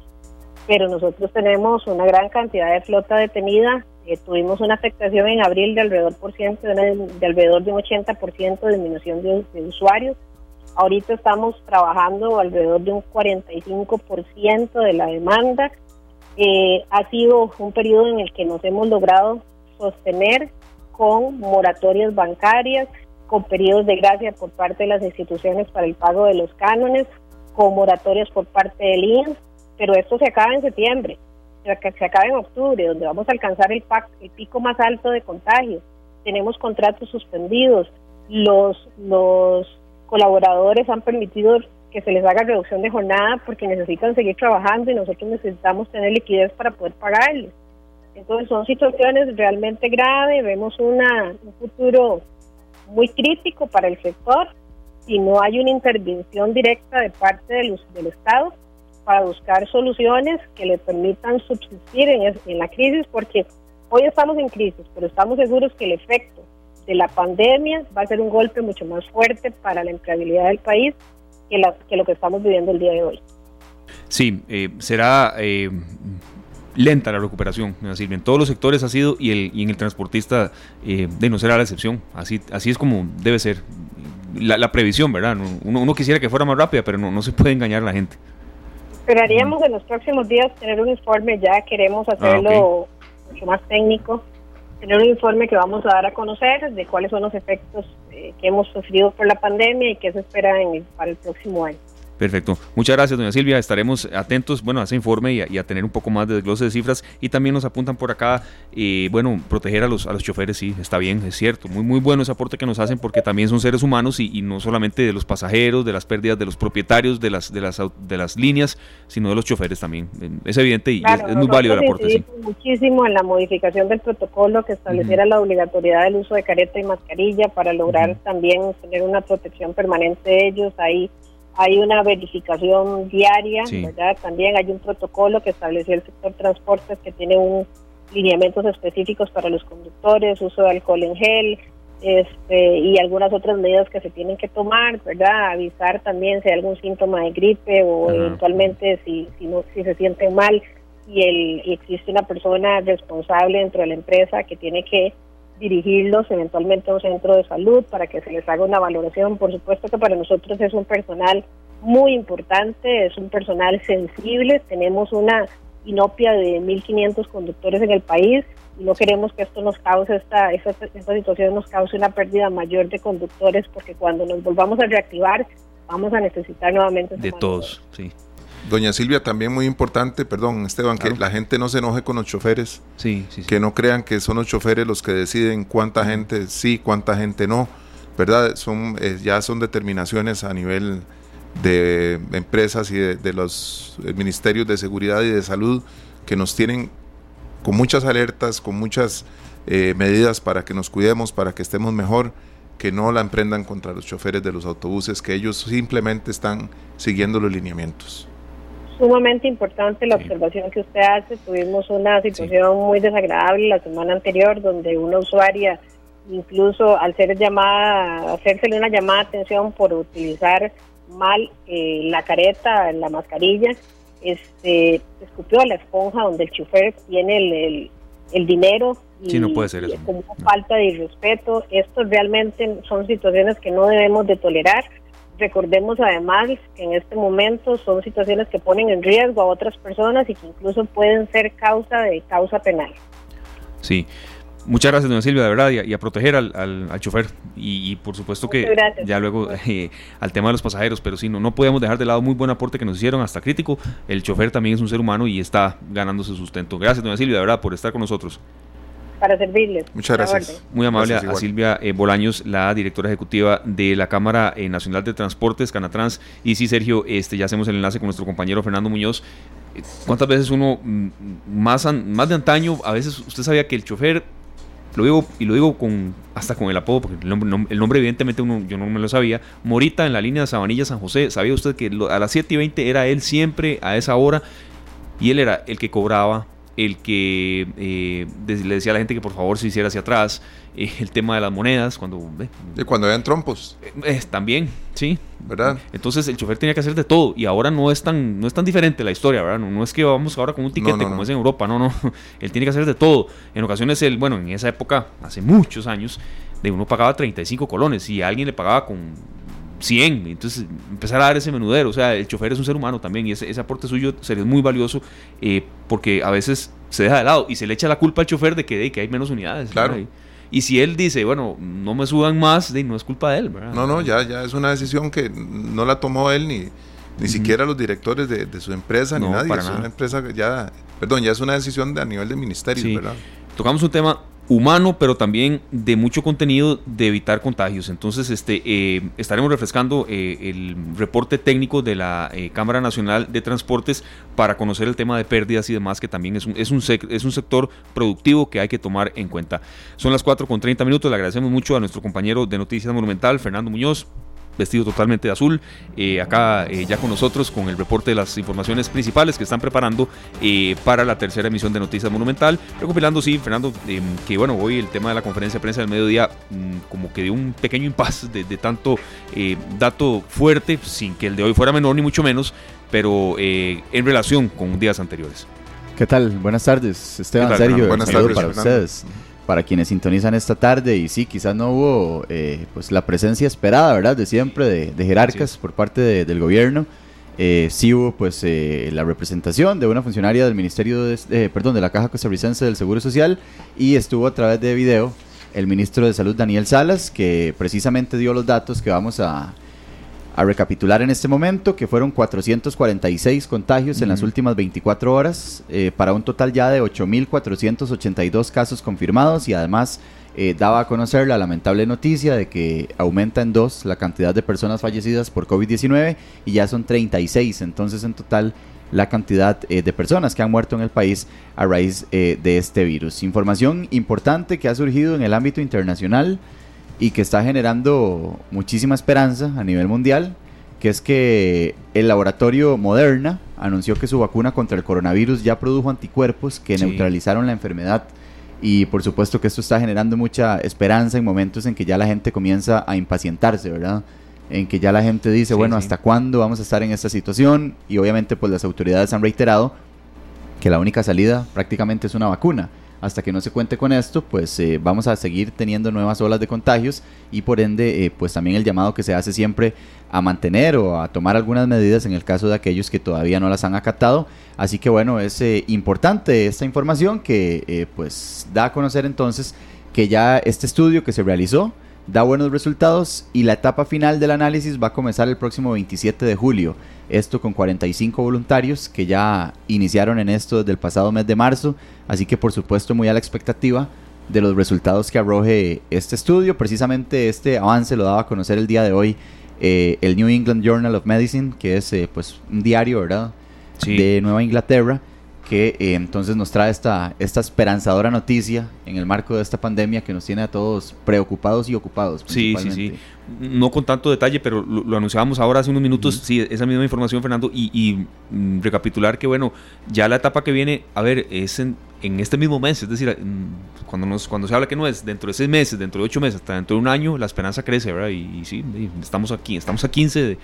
Pero nosotros tenemos una gran cantidad de flota detenida, eh, tuvimos una afectación en abril de alrededor por ciento, de, alrededor de un 80% de disminución de, usuarios. Ahorita estamos trabajando alrededor de un 45% de la demanda. Eh, ha sido un periodo en el que nos hemos logrado sostener con moratorias bancarias, con periodos de gracia por parte de las instituciones para el pago de los cánones, con moratorias por parte del INS, pero esto se acaba en septiembre, se acaba en octubre, donde vamos a alcanzar el, el pico más alto de contagio. Tenemos contratos suspendidos, los, colaboradores han permitido que se les haga reducción de jornada porque necesitan seguir trabajando y nosotros necesitamos tener liquidez para poder pagarles. Entonces son situaciones realmente graves, vemos una, un futuro muy crítico para el sector y no hay una intervención directa de parte del, del Estado para buscar soluciones que le permitan subsistir en, en la crisis, porque hoy estamos en crisis, pero estamos seguros que el efecto de la pandemia va a ser un golpe mucho más fuerte para la empleabilidad del país que, la, que lo que estamos viviendo el día de hoy. Sí, eh, será eh, lenta la recuperación, decir, en todos los sectores ha sido y, el, y en el transportista eh, de no será la excepción, así, así es como debe ser. la, previsión, ¿verdad? Uno, uno, quisiera que fuera más rápida, pero no, no se puede engañar a la gente. Esperaríamos en los próximos días tener un informe, ya queremos ah, hacerlo mucho más técnico, tener un informe que vamos a dar a conocer de cuáles son los efectos eh, que hemos sufrido por la pandemia y qué se espera en para el próximo año. Perfecto. Muchas gracias, doña Silvia. Estaremos atentos, bueno, a ese informe y a, tener un poco más de desglose de cifras. Y también nos apuntan por acá, eh, bueno, proteger a los, a los choferes, sí, está bien, es cierto. Muy, muy bueno ese aporte que nos hacen porque también son seres humanos y, no solamente de los pasajeros, de las pérdidas de los propietarios de las, de las, de las líneas, sino de los choferes también. Es evidente y es, muy válido el aporte. Sí. muchísimo en la modificación del protocolo que estableciera la obligatoriedad del uso de careta y mascarilla para lograr también tener una protección permanente de ellos. Ahí hay una verificación diaria, ¿verdad? También hay un protocolo que estableció el sector transportes que tiene un lineamientos específicos para los conductores, uso de alcohol en gel, este, y algunas otras medidas que se tienen que tomar, ¿verdad? Avisar también si hay algún síntoma de gripe o eventualmente si, si, no, si se sienten mal y, el, y existe una persona responsable dentro de la empresa que tiene que dirigirlos eventualmente a un centro de salud para que se les haga una valoración. Por supuesto que para nosotros es un personal muy importante, es un personal sensible, tenemos una inopia de 1.500 conductores en el país y no queremos que esto nos cause, esta, esta, esta situación nos cause una pérdida mayor de conductores porque cuando nos volvamos a reactivar vamos a necesitar nuevamente... De todos, sí. Doña Silvia, también muy importante, perdón Esteban, que la gente no se enoje con los choferes. Sí, Que no crean que son los choferes los que deciden cuánta gente sí, cuánta gente no. ¿Verdad? Son, eh, ya son determinaciones a nivel de empresas y de, los ministerios de seguridad y de salud que nos tienen con muchas alertas, con muchas eh, medidas para que nos cuidemos, para que estemos mejor, que no la emprendan contra los choferes de los autobuses, que ellos simplemente están siguiendo los lineamientos sumamente importante la observación que usted hace. Tuvimos una situación muy desagradable la semana anterior donde una usuaria, incluso al ser llamada, hacérsele una llamada de atención por utilizar mal eh, la careta, la mascarilla, este, escupió la esponja donde el chofer tiene el, el, dinero. Y, no puede ser eso. Como falta de irrespeto. Esto realmente son situaciones que no debemos de tolerar Recordemos además que en este momento son situaciones que ponen en riesgo a otras personas y que incluso pueden ser causa de causa penal. Sí. Muchas gracias, doña Silvia, de verdad, y a, proteger al, al, chofer. Y, por supuesto que ya luego eh, al tema de los pasajeros, pero sí, no, no podemos dejar de lado muy buen aporte que nos hicieron, hasta crítico. El chofer también es un ser humano y está ganando su sustento. Gracias, doña Silvia, de verdad, por estar con nosotros para servirles. Muchas gracias. Muy amable a Silvia eh, Bolaños, la directora ejecutiva de la Cámara eh, Nacional de Transportes, Canatrans. Y sí, Sergio, este, ya hacemos el enlace con nuestro compañero Fernando Muñoz. ¿Cuántas veces uno, mm, más, más de antaño, a veces usted sabía que el chofer, lo digo y lo digo con hasta con el apodo, porque el nombre, el nombre evidentemente uno, yo no me lo sabía, Morita en la línea de Sabanilla San José, ¿sabía usted que a las 7 y 20 era él siempre a esa hora? Y él era el que cobraba el que eh, le decía a la gente que por favor se hiciera hacia atrás, eh, el tema de las monedas, cuando... y cuando vean trompos. Eh, también, sí. ¿Verdad? Entonces el chofer tenía que hacer de todo y ahora no es tan, no es tan diferente la historia, ¿verdad? No, es que vamos ahora con un tiquete como es en Europa, no, no. Él tiene que hacer de todo. En ocasiones, él, bueno, en esa época, hace muchos años, de uno pagaba 35 colones y a alguien le pagaba con 100. Entonces, empezar a dar ese menudero. O sea, el chofer es un ser humano también y ese, ese aporte suyo sería muy valioso eh, porque a veces se deja de lado y se le echa la culpa al chofer de que, de que hay menos unidades. Claro. Y si él dice, bueno, no me suban más, de, no es culpa de él. No, no, ya, ya es una decisión que no la tomó él ni, ni siquiera los directores de, su empresa ni nadie. es una empresa ya, perdón, ya es una decisión de, a nivel de ministerio, ¿verdad? Tocamos un tema humano, pero también de mucho contenido de evitar contagios. Entonces, este, eh, estaremos refrescando eh, el reporte técnico de la eh, Cámara Nacional de Transportes para conocer el tema de pérdidas y demás, que también es un, es un, es un sector productivo que hay que tomar en cuenta. Son las 4 con 30 minutos. Le agradecemos mucho a nuestro compañero de Noticias Monumental, Fernando Muñoz vestido totalmente de azul, eh, acá eh, ya con nosotros con el reporte de las informaciones principales que están preparando eh, para la tercera emisión de Noticias Monumental, recopilando, sí, Fernando, que bueno, hoy el tema de la conferencia de prensa del mediodía mm, como que dio un pequeño impasse de, tanto dato fuerte, sin que el de hoy fuera menor ni mucho menos, pero en relación con días anteriores. ¿Qué tal? Buenas tardes, Esteban, Sergio, Buenas tardes para ustedes. Para quienes sintonizan esta tarde y sí, quizás no hubo eh, pues la presencia esperada, ¿verdad? De siempre de, jerarcas por parte del gobierno. Eh, sí hubo pues eh, la representación de una funcionaria del Ministerio de, perdón, de la Caja Costarricense del Seguro Social y estuvo a través de video el ministro de Salud Daniel Salas que precisamente dio los datos que vamos a, a recapitular en este momento, que fueron 446 contagios en las últimas 24 horas, para un total ya de 8.482 casos confirmados y además eh, daba a conocer la lamentable noticia de que aumenta en dos la cantidad de personas fallecidas por COVID-19 y ya son 36, entonces en total la cantidad eh, de personas que han muerto en el país a raíz eh, de este virus. Información importante que ha surgido en el ámbito internacional y que está generando muchísima esperanza a nivel mundial, que es que el laboratorio Moderna anunció que su vacuna contra el coronavirus ya produjo anticuerpos que neutralizaron la enfermedad y por supuesto que esto está generando mucha esperanza en momentos en que ya la gente comienza a impacientarse, ¿verdad? En que ya la gente dice, bueno, ¿hasta cuándo vamos a estar en esta situación? Y obviamente pues las autoridades han reiterado que la única salida prácticamente es una vacuna hasta que no se cuente con esto, pues eh, vamos a seguir teniendo nuevas olas de contagios y por ende, eh, pues también el llamado que se hace siempre a mantener o a tomar algunas medidas en el caso de aquellos que todavía no las han acatado. Así que bueno, es eh, importante esta información que pues da a conocer entonces que ya este estudio que se realizó da buenos resultados y la etapa final del análisis va a comenzar el próximo 27 de julio. Esto con 45 voluntarios que ya iniciaron en esto desde el pasado mes de marzo, así que por supuesto muy a la expectativa de los resultados que arroje este estudio. Precisamente este avance lo daba a conocer el día de hoy eh, el New England Journal of Medicine, que es eh, pues un diario, ¿verdad? De Nueva Inglaterra que eh, entonces nos trae esta, esta esperanzadora noticia en el marco de esta pandemia que nos tiene a todos preocupados y ocupados. Sí, sí, sí. No con tanto detalle, pero lo, anunciábamos ahora hace unos minutos, sí, esa misma información, Fernando, y, mm, recapitular que, bueno, ya la etapa que viene, a ver, es en, este mismo mes, es decir, mm, cuando, nos, cuando se habla que no es dentro de seis meses, dentro de ocho meses, hasta dentro de un año, la esperanza crece, ¿verdad? Y, sí, estamos aquí, estamos a 15,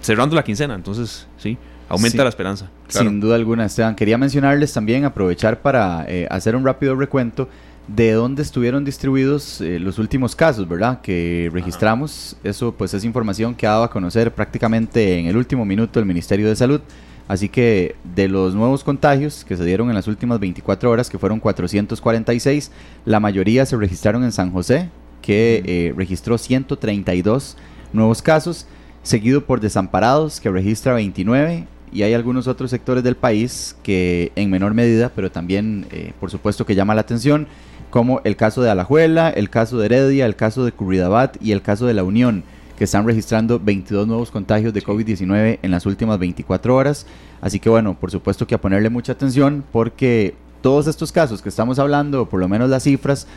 cerrando la quincena, entonces, sí. Aumenta la esperanza. Sin duda alguna, Esteban. Quería mencionarles también, aprovechar para eh, hacer un rápido recuento de dónde estuvieron distribuidos eh, los últimos casos, ¿verdad? Que registramos. Eso pues es información que ha dado a conocer prácticamente en el último minuto el Ministerio de Salud. Así que de los nuevos contagios que se dieron en las últimas 24 horas, que fueron 446, la mayoría se registraron en San José, que eh, registró 132 nuevos casos, seguido por Desamparados, que registra 29, y hay algunos otros sectores del país que en menor medida, pero también eh, por supuesto que llama la atención, como el caso de Alajuela, el caso de Heredia, el caso de Curridabat y el caso de La Unión, que están registrando 22 nuevos contagios de COVID-19 en las últimas 24 horas. Así que bueno, por supuesto que a ponerle mucha atención porque todos estos casos que estamos hablando, por lo menos las cifras,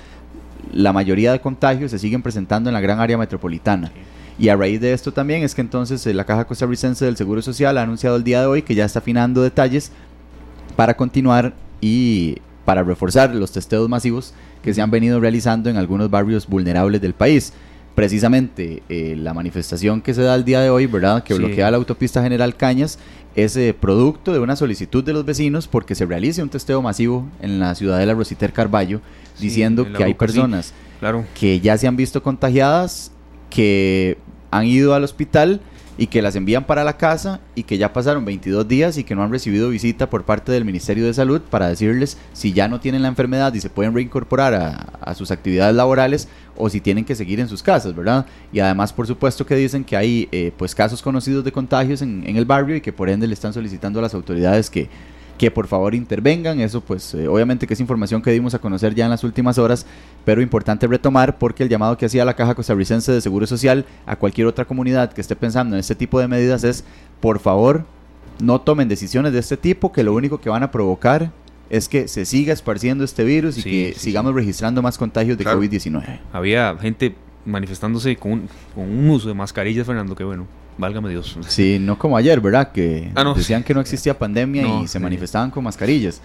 la mayoría de contagios se siguen presentando en la gran área metropolitana. Y a raíz de esto también es que entonces eh, la Caja Costarricense del Seguro Social ha anunciado el día de hoy que ya está afinando detalles para continuar y para reforzar los testeos masivos que se han venido realizando en algunos barrios vulnerables del país. Precisamente eh, la manifestación que se da el día de hoy, ¿verdad? Que bloquea la autopista General Cañas, es eh, producto de una solicitud de los vecinos porque se realice un testeo masivo en la ciudad de la Rositer Carballo, diciendo que hay personas que ya se han visto contagiadas, que han ido al hospital y que las envían para la casa y que ya pasaron 22 días y que no han recibido visita por parte del Ministerio de Salud para decirles si ya no tienen la enfermedad y se pueden reincorporar a, sus actividades laborales o si tienen que seguir en sus casas, ¿verdad? Y además, por supuesto, que dicen que hay eh, pues casos conocidos de contagios en, en el barrio y que por ende le están solicitando a las autoridades que que por favor intervengan. Eso pues eh, obviamente que es información que dimos a conocer ya en las últimas horas, pero importante retomar porque el llamado que hacía la Caja Costarricense de Seguro Social a cualquier otra comunidad que esté pensando en este tipo de medidas es por favor no tomen decisiones de este tipo que lo único que van a provocar es que se siga esparciendo este virus y que sigamos registrando más contagios de COVID-19. Había gente manifestándose con con un uso de mascarillas, Fernando, que bueno. Válgame Dios. Sí, no como ayer, ¿verdad? Que ah, decían que no existía pandemia y se manifestaban con mascarillas.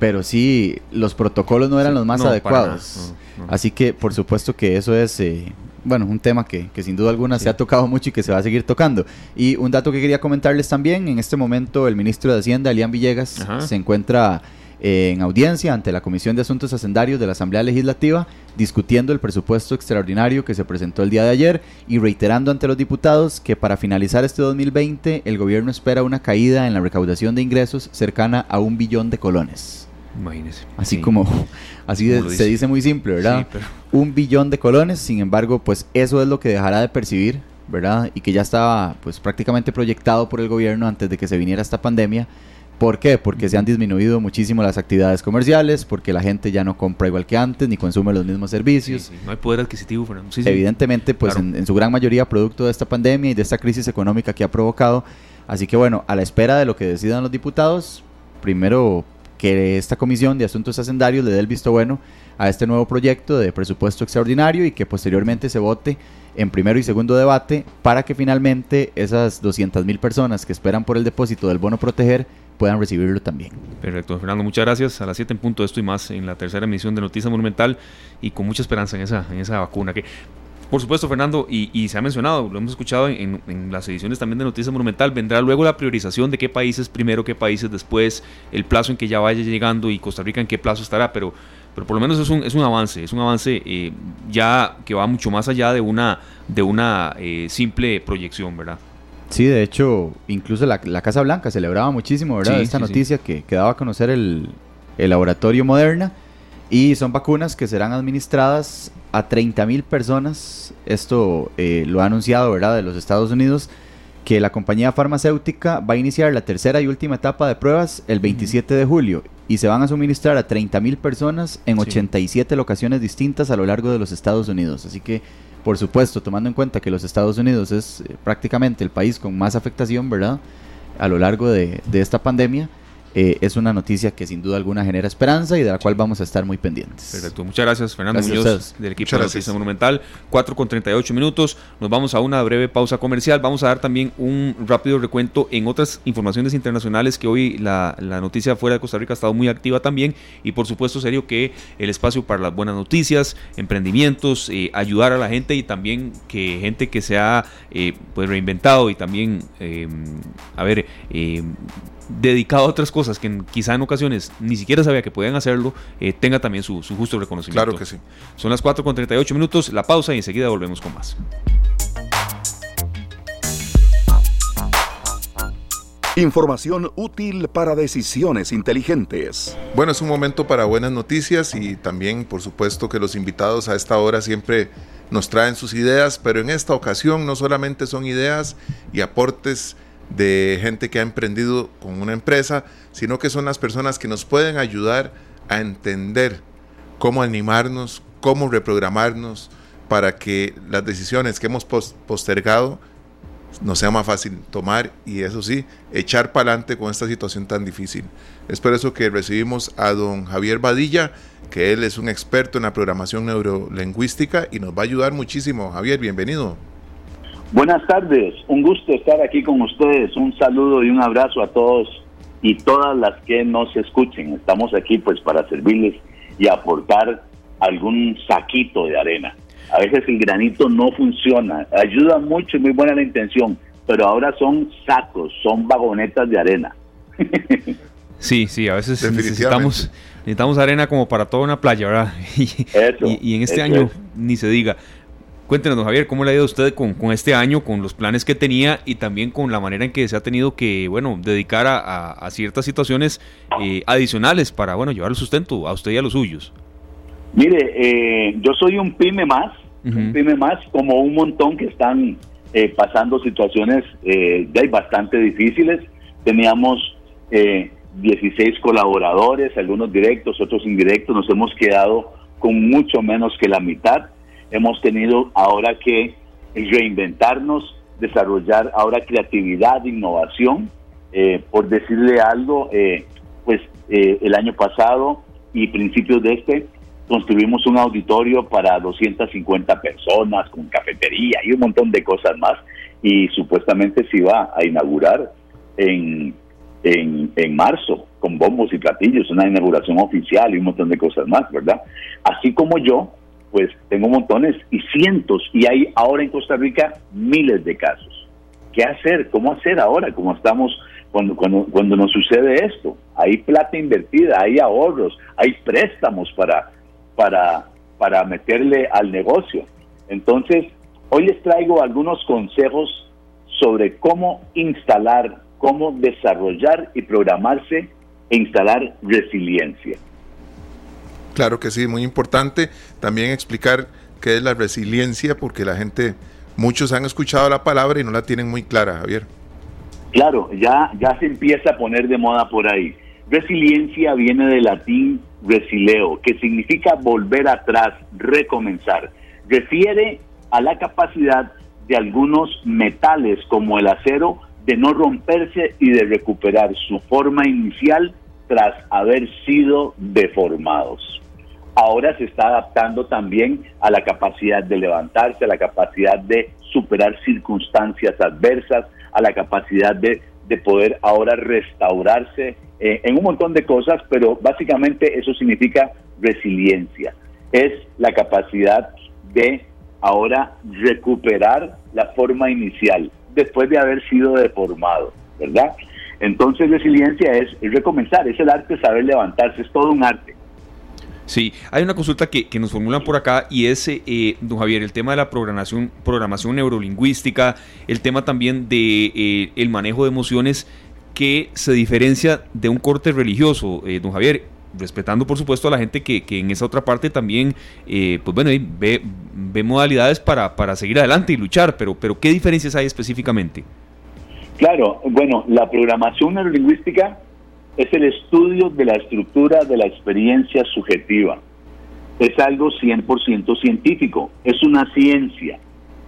Pero sí, los protocolos no eran los más adecuados. Así que, por supuesto que eso es, eh, bueno, un tema que, sin duda alguna se ha tocado mucho y que se va a seguir tocando. Y un dato que quería comentarles también, en este momento el ministro de Hacienda, Elian Villegas, se encuentra en audiencia ante la Comisión de Asuntos Hacendarios de la Asamblea Legislativa, discutiendo el presupuesto extraordinario que se presentó el día de ayer y reiterando ante los diputados que para finalizar este 2020 el gobierno espera una caída en la recaudación de ingresos cercana a un billón de colones. Imagínese. Así como, así se dice muy simple, ¿verdad? Un billón de colones, sin embargo, pues eso es lo que dejará de percibir, ¿verdad? Y que ya estaba pues prácticamente proyectado por el gobierno antes de que se viniera esta pandemia ¿Por qué? Porque se han disminuido muchísimo las actividades comerciales, porque la gente ya no compra igual que antes, ni consume los mismos servicios. No hay poder adquisitivo, Fernando. Evidentemente, pues en, su gran mayoría producto de esta pandemia y de esta crisis económica que ha provocado. Así que bueno, a la espera de lo que decidan los diputados, primero que esta comisión de asuntos hacendarios le dé el visto bueno a este nuevo proyecto de presupuesto extraordinario y que posteriormente se vote en primero y segundo debate para que finalmente esas 200 mil personas que esperan por el depósito del bono proteger puedan recibirlo también. Perfecto, Fernando, muchas gracias. A las 7 en punto esto y más en la tercera emisión de Noticias Monumental y con mucha esperanza en esa, en esa vacuna que... Por supuesto, Fernando, y, se ha mencionado, lo hemos escuchado en, las ediciones también de Noticias Monumental, vendrá luego la priorización de qué países primero, qué países después, el plazo en que ya vaya llegando y Costa Rica en qué plazo estará, pero, pero por lo menos es un, es un avance, es un avance eh, ya que va mucho más allá de una, de una eh, simple proyección, ¿verdad? Sí, de hecho, incluso la, Casa Blanca celebraba muchísimo, ¿verdad? Esta noticia Que, que, daba a conocer el, laboratorio Moderna. Y son vacunas que serán administradas a 30 mil personas. Esto eh, lo ha anunciado, ¿verdad?, de los Estados Unidos, que la compañía farmacéutica va a iniciar la tercera y última etapa de pruebas el 27 de julio y se van a suministrar a 30 mil personas en 87 locaciones distintas a lo largo de los Estados Unidos. Así que por supuesto, tomando en cuenta que los Estados Unidos es eh, prácticamente el país con más afectación, ¿verdad? A lo largo de, de esta pandemia, eh, es una noticia que sin duda alguna genera esperanza y de la cual vamos a estar muy pendientes. Perfecto, muchas gracias Fernando Muñoz del equipo de Noticia Monumental. 4 con 38 minutos, nos vamos a una breve pausa comercial, vamos a dar también un rápido recuento en otras informaciones internacionales que hoy la, noticia fuera de Costa Rica ha estado muy activa también. Y por supuesto serio que el espacio para las buenas noticias, emprendimientos, eh, ayudar a la gente y también que gente que se ha eh, pues reinventado y también, a ver, dedicado a otras cosas que quizá en ocasiones ni siquiera sabía que podían hacerlo, eh, tenga también su, justo reconocimiento. Claro que sí. Son las 4 con 38 minutos, la pausa y enseguida volvemos con más. Información útil para decisiones inteligentes. Bueno, es un momento para buenas noticias y también, por supuesto, que los invitados a esta hora siempre nos traen sus ideas, pero en esta ocasión no solamente son ideas y aportes de gente que ha emprendido con una empresa, sino que son las personas que nos pueden ayudar a entender cómo animarnos, cómo reprogramarnos para que las decisiones que hemos postergado nos sea más fácil tomar y eso sí, echar para adelante con esta situación tan difícil. Es por eso que recibimos a don Javier Badilla, que él es un experto en la programación neurolingüística y nos va a ayudar muchísimo. Javier, bienvenido. Buenas tardes, un gusto estar aquí con ustedes. Un saludo y un abrazo a todos y todas las que nos escuchen. Estamos aquí pues para servirles y aportar algún saquito de arena. A veces el granito no funciona, ayuda mucho y muy buena la intención, pero ahora son sacos, son vagonetas de arena. Sí, sí, a veces necesitamos, necesitamos arena como para toda una playa, ¿verdad? Y, en este año ni se diga. Cuéntenos, Javier, ¿cómo le ha ido a usted con, este año, con los planes que tenía y también con la manera en que se ha tenido que, bueno, dedicar a, ciertas situaciones eh, adicionales para, bueno, llevar el sustento a usted y a los suyos? Mire, eh, yo soy un pyme más, un pyme más, como un montón que están eh, pasando situaciones ya bastante difíciles. Teníamos 16 colaboradores, algunos directos, otros indirectos, nos hemos quedado con mucho menos que la mitad hemos tenido ahora que reinventarnos, desarrollar ahora creatividad, innovación. Eh, por decirle algo, eh, pues eh, el año pasado y principios de este construimos un auditorio para 250 personas con cafetería y un montón de cosas más y supuestamente se iba a inaugurar en, en, en marzo con bombos y platillos, una inauguración oficial y un montón de cosas más, ¿verdad? Así como yo, pues tengo montones y cientos, y hay ahora en Costa Rica miles de casos. ¿Qué hacer? ¿Cómo hacer ahora? Como estamos cuando, cuando, cuando nos sucede esto. Hay plata invertida, hay ahorros, hay préstamos para, para, para meterle al negocio. Entonces, hoy les traigo algunos consejos sobre cómo instalar, cómo desarrollar y programarse e instalar resiliencia. Claro que sí, muy importante también explicar qué es la resiliencia, porque la gente, muchos han escuchado la palabra y no la tienen muy clara, Javier. Claro, ya, ya se empieza a poner de moda por ahí. Resiliencia viene del latín resileo, que significa volver atrás, recomenzar. Refiere a la capacidad de algunos metales como el acero de no romperse y de recuperar su forma inicial tras haber sido deformados. Ahora se está adaptando también a la capacidad de levantarse, a la capacidad de superar circunstancias adversas, a la capacidad de, poder ahora restaurarse eh, en un montón de cosas, pero básicamente eso significa resiliencia. Es la capacidad de ahora recuperar la forma inicial después de haber sido deformado, ¿verdad? Entonces resiliencia es, recomenzar, es el arte de saber levantarse, es todo un arte. Sí, hay una consulta que, nos formulan por acá y es, eh, don Javier, el tema de la programación, programación neurolingüística, el tema también de eh, el manejo de emociones que se diferencia de un corte religioso, eh, don Javier, respetando por supuesto a la gente que, que en esa otra parte también, pues bueno, ve, ve modalidades para, para seguir adelante y luchar, pero, pero ¿qué diferencias hay específicamente? Claro, bueno, la programación neurolingüística es el estudio de la estructura de la experiencia subjetiva. Es algo 100% científico, es una ciencia.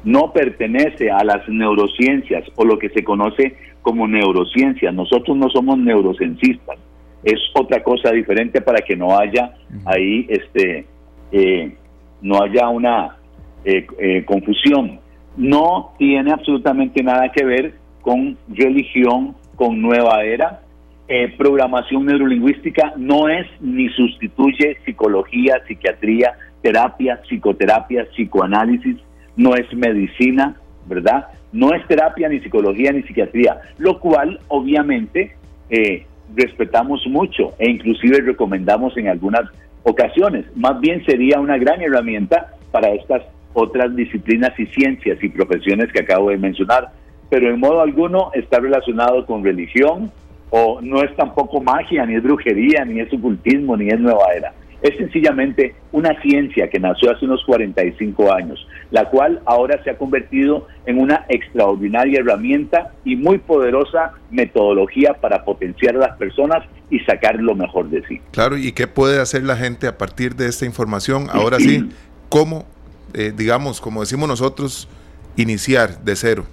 No pertenece a las neurociencias o lo que se conoce como neurociencia. Nosotros no somos neurocienciistas. Es otra cosa diferente para que no haya ahí, este, eh, no haya una eh, eh, confusión. No tiene absolutamente nada que ver con religión, con nueva era. Eh, programación neurolingüística no es ni sustituye psicología, psiquiatría, terapia, psicoterapia, psicoanálisis, no es medicina, ¿verdad? No es terapia, ni psicología, ni psiquiatría, lo cual obviamente eh, respetamos mucho e inclusive recomendamos en algunas ocasiones. Más bien sería una gran herramienta para estas otras disciplinas y ciencias y profesiones que acabo de mencionar, pero en modo alguno está relacionado con religión o no es tampoco magia, ni es brujería, ni es ocultismo, ni es nueva era. Es sencillamente una ciencia que nació hace unos 45 años, la cual ahora se ha convertido en una extraordinaria herramienta y muy poderosa metodología para potenciar a las personas y sacar lo mejor de sí. Claro, ¿y qué puede hacer la gente a partir de esta información? Ahora sí, ¿cómo, eh, digamos, como decimos nosotros, iniciar de cero?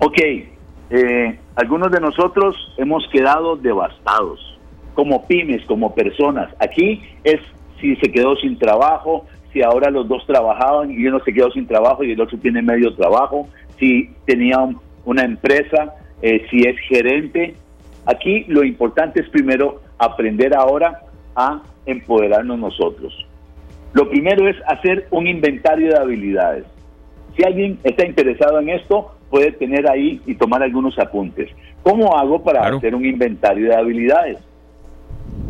Ok, eh, algunos de nosotros hemos quedado devastados, como pymes, como personas. Aquí es si se quedó sin trabajo, si ahora los dos trabajaban y uno se quedó sin trabajo y el otro tiene medio trabajo, si tenía una empresa, eh, si es gerente. Aquí lo importante es primero aprender ahora a empoderarnos nosotros. Lo primero es hacer un inventario de habilidades. Si alguien está interesado en esto, puede tener ahí y tomar algunos apuntes. ¿Cómo hago para hacer un inventario de habilidades?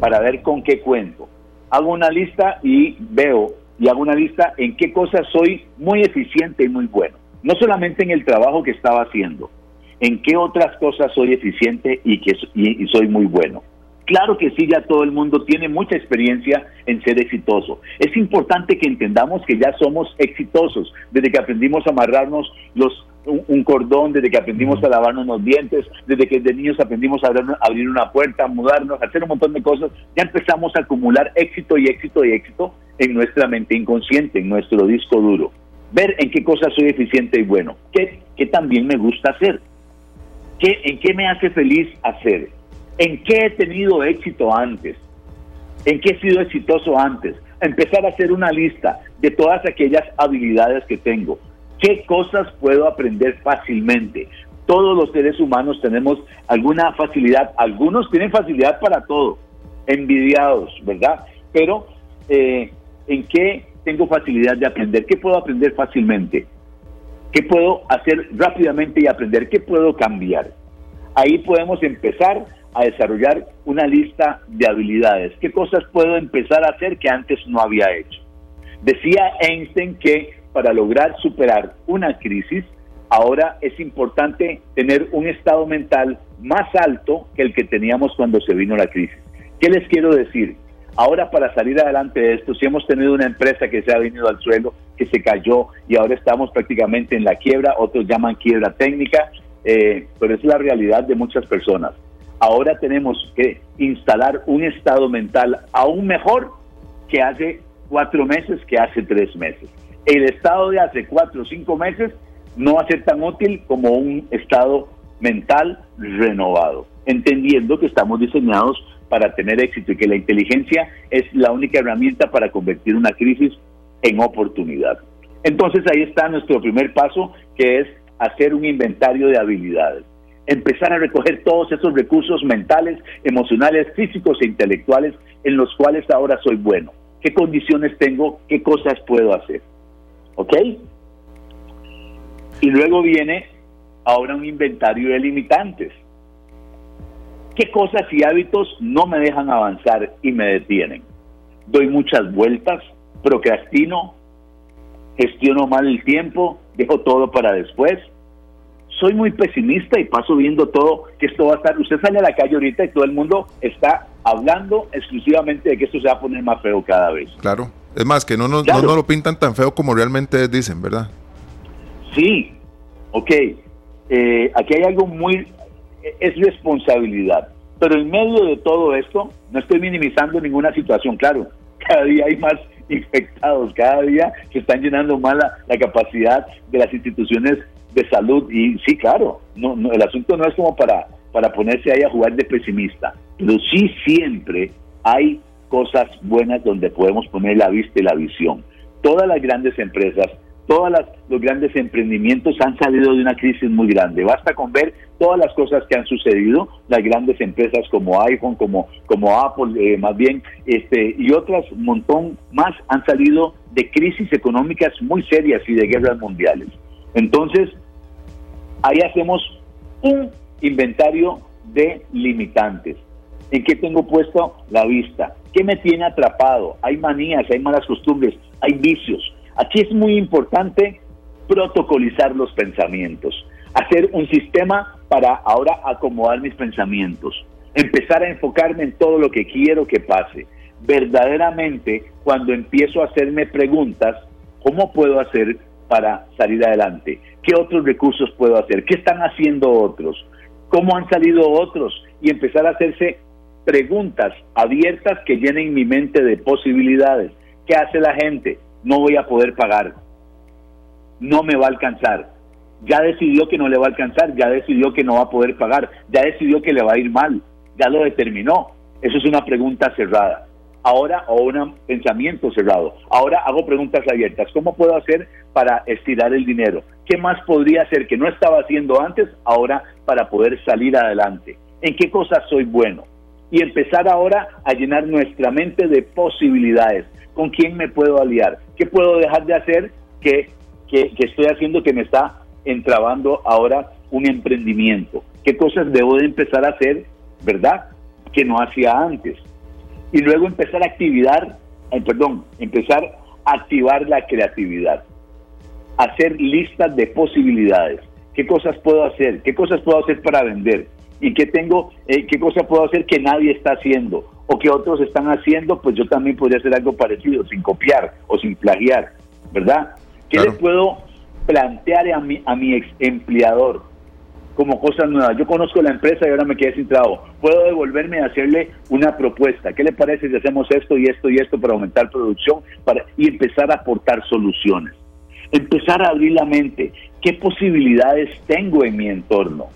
Para ver con qué cuento. Hago una lista y veo y hago una lista en qué cosas soy muy eficiente y muy bueno. No solamente en el trabajo que estaba haciendo, en qué otras cosas soy eficiente y, que, y soy muy bueno. Claro que sí, ya todo el mundo tiene mucha experiencia en ser exitoso. Es importante que entendamos que ya somos exitosos desde que aprendimos a amarrarnos los, un, cordón, desde que aprendimos a lavarnos los dientes, desde que de niños aprendimos a abrir, una puerta, mudarnos, hacer un montón de cosas. Ya empezamos a acumular éxito y éxito y éxito en nuestra mente inconsciente, en nuestro disco duro. Ver en qué cosas soy eficiente y bueno, qué, qué también me gusta hacer, qué, en qué me hace feliz hacer ¿En qué he tenido éxito antes? ¿En qué he sido exitoso antes? Empezar a hacer una lista de todas aquellas habilidades que tengo. ¿Qué cosas puedo aprender fácilmente? Todos los seres humanos tenemos alguna facilidad. Algunos tienen facilidad para todo. Envidiados, ¿verdad? Pero, eh, ¿en qué tengo facilidad de aprender? ¿Qué puedo aprender fácilmente? ¿Qué puedo hacer rápidamente y aprender? ¿Qué puedo cambiar? ahí podemos empezar a desarrollar una lista de habilidades. ¿Qué cosas puedo empezar a hacer que antes no había hecho? Decía Einstein que para lograr superar una crisis, ahora es importante tener un estado mental más alto que el que teníamos cuando se vino la crisis. ¿Qué les quiero decir? Ahora para salir adelante de esto, si hemos tenido una empresa que se ha venido al suelo, que se cayó y ahora estamos prácticamente en la quiebra, otros llaman quiebra técnica, eh, pero es la realidad de muchas personas. Ahora tenemos que instalar un estado mental aún mejor que hace cuatro meses, que hace tres meses. El estado de hace cuatro o cinco meses no va a ser tan útil como un estado mental renovado, entendiendo que estamos diseñados para tener éxito y que la inteligencia es la única herramienta para convertir una crisis en oportunidad. Entonces ahí está nuestro primer paso, que es hacer un inventario de habilidades. Empezar a recoger todos esos recursos mentales, emocionales, físicos e intelectuales en los cuales ahora soy bueno. ¿Qué condiciones tengo? ¿Qué cosas puedo hacer? ¿Ok? Y luego viene ahora un inventario de limitantes. ¿Qué cosas y hábitos no me dejan avanzar y me detienen? Doy muchas vueltas, procrastino, gestiono mal el tiempo, dejo todo para después. Soy muy pesimista y paso viendo todo que esto va a estar. Usted sale a la calle ahorita y todo el mundo está hablando exclusivamente de que esto se va a poner más feo cada vez. Claro. Es más, que no, no, no, lo pintan tan feo como realmente dicen, ¿verdad? Sí. Ok. Eh, aquí hay algo muy. Es responsabilidad. Pero en medio de todo esto, no estoy minimizando ninguna situación, claro. Cada día hay más infectados, cada día se están llenando más la, capacidad de las instituciones de salud. Y sí, claro, no, no, el asunto no es como para, para ponerse ahí a jugar de pesimista, pero sí siempre hay cosas buenas donde podemos poner la vista y la visión. Todas las grandes empresas todos los grandes emprendimientos han salido de una crisis muy grande. Basta con ver todas las cosas que han sucedido, las grandes empresas como iPhone, como, como Apple, eh, más bien, este, y otras montón más han salido de crisis económicas muy serias y de guerras mundiales. Entonces, ahí hacemos un inventario de limitantes. ¿En qué tengo puesto la vista? ¿Qué me tiene atrapado? Hay manías, hay malas costumbres, hay vicios Aquí es muy importante protocolizar los pensamientos, hacer un sistema para ahora acomodar mis pensamientos, empezar a enfocarme en todo lo que quiero que pase. Verdaderamente, cuando empiezo a hacerme preguntas, ¿cómo puedo hacer para salir adelante? ¿Qué otros recursos puedo hacer? ¿Qué están haciendo otros? ¿Cómo han salido otros? Y empezar a hacerse preguntas abiertas que llenen mi mente de posibilidades. ¿Qué hace la gente? no voy a poder pagar, no me va a alcanzar. Ya decidió que no le va a alcanzar, ya decidió que no va a poder pagar, ya decidió que le va a ir mal, ya lo determinó. Eso es una pregunta cerrada. Ahora, o un pensamiento cerrado. Ahora hago preguntas abiertas. ¿Cómo puedo hacer para estirar el dinero? ¿Qué más podría hacer que no estaba haciendo antes ahora para poder salir adelante? ¿En qué cosas soy bueno? Y empezar ahora a llenar nuestra mente de posibilidades, con quién me puedo aliar, qué puedo dejar de hacer que, estoy haciendo que me está entrabando ahora un emprendimiento, qué cosas debo de empezar a hacer, ¿verdad? Que no hacía antes. Y luego empezar a activar, perdón, empezar a activar la creatividad, hacer listas de posibilidades, qué cosas puedo hacer, qué cosas puedo hacer para vender, y qué tengo, eh, qué cosa puedo hacer que nadie está haciendo o que otros están haciendo, pues yo también podría hacer algo parecido, sin copiar o sin plagiar, ¿verdad? ¿Qué le puedo plantear a mi, a mi ex empleador como cosas nuevas? Yo conozco la empresa y ahora me quedé sin trabajo. Puedo devolverme y hacerle una propuesta. ¿Qué le parece si hacemos esto y esto y esto para aumentar producción para, y empezar a aportar soluciones? Empezar a abrir la mente. ¿Qué posibilidades tengo en mi entorno?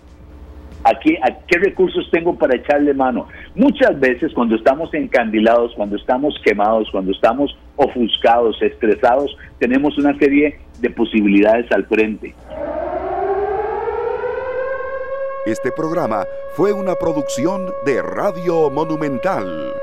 ¿A qué, recursos tengo para echarle mano? Muchas veces cuando estamos encandilados, cuando estamos quemados, cuando estamos ofuscados, estresados, tenemos una serie de posibilidades al frente. Este programa fue una producción de Radio Monumental.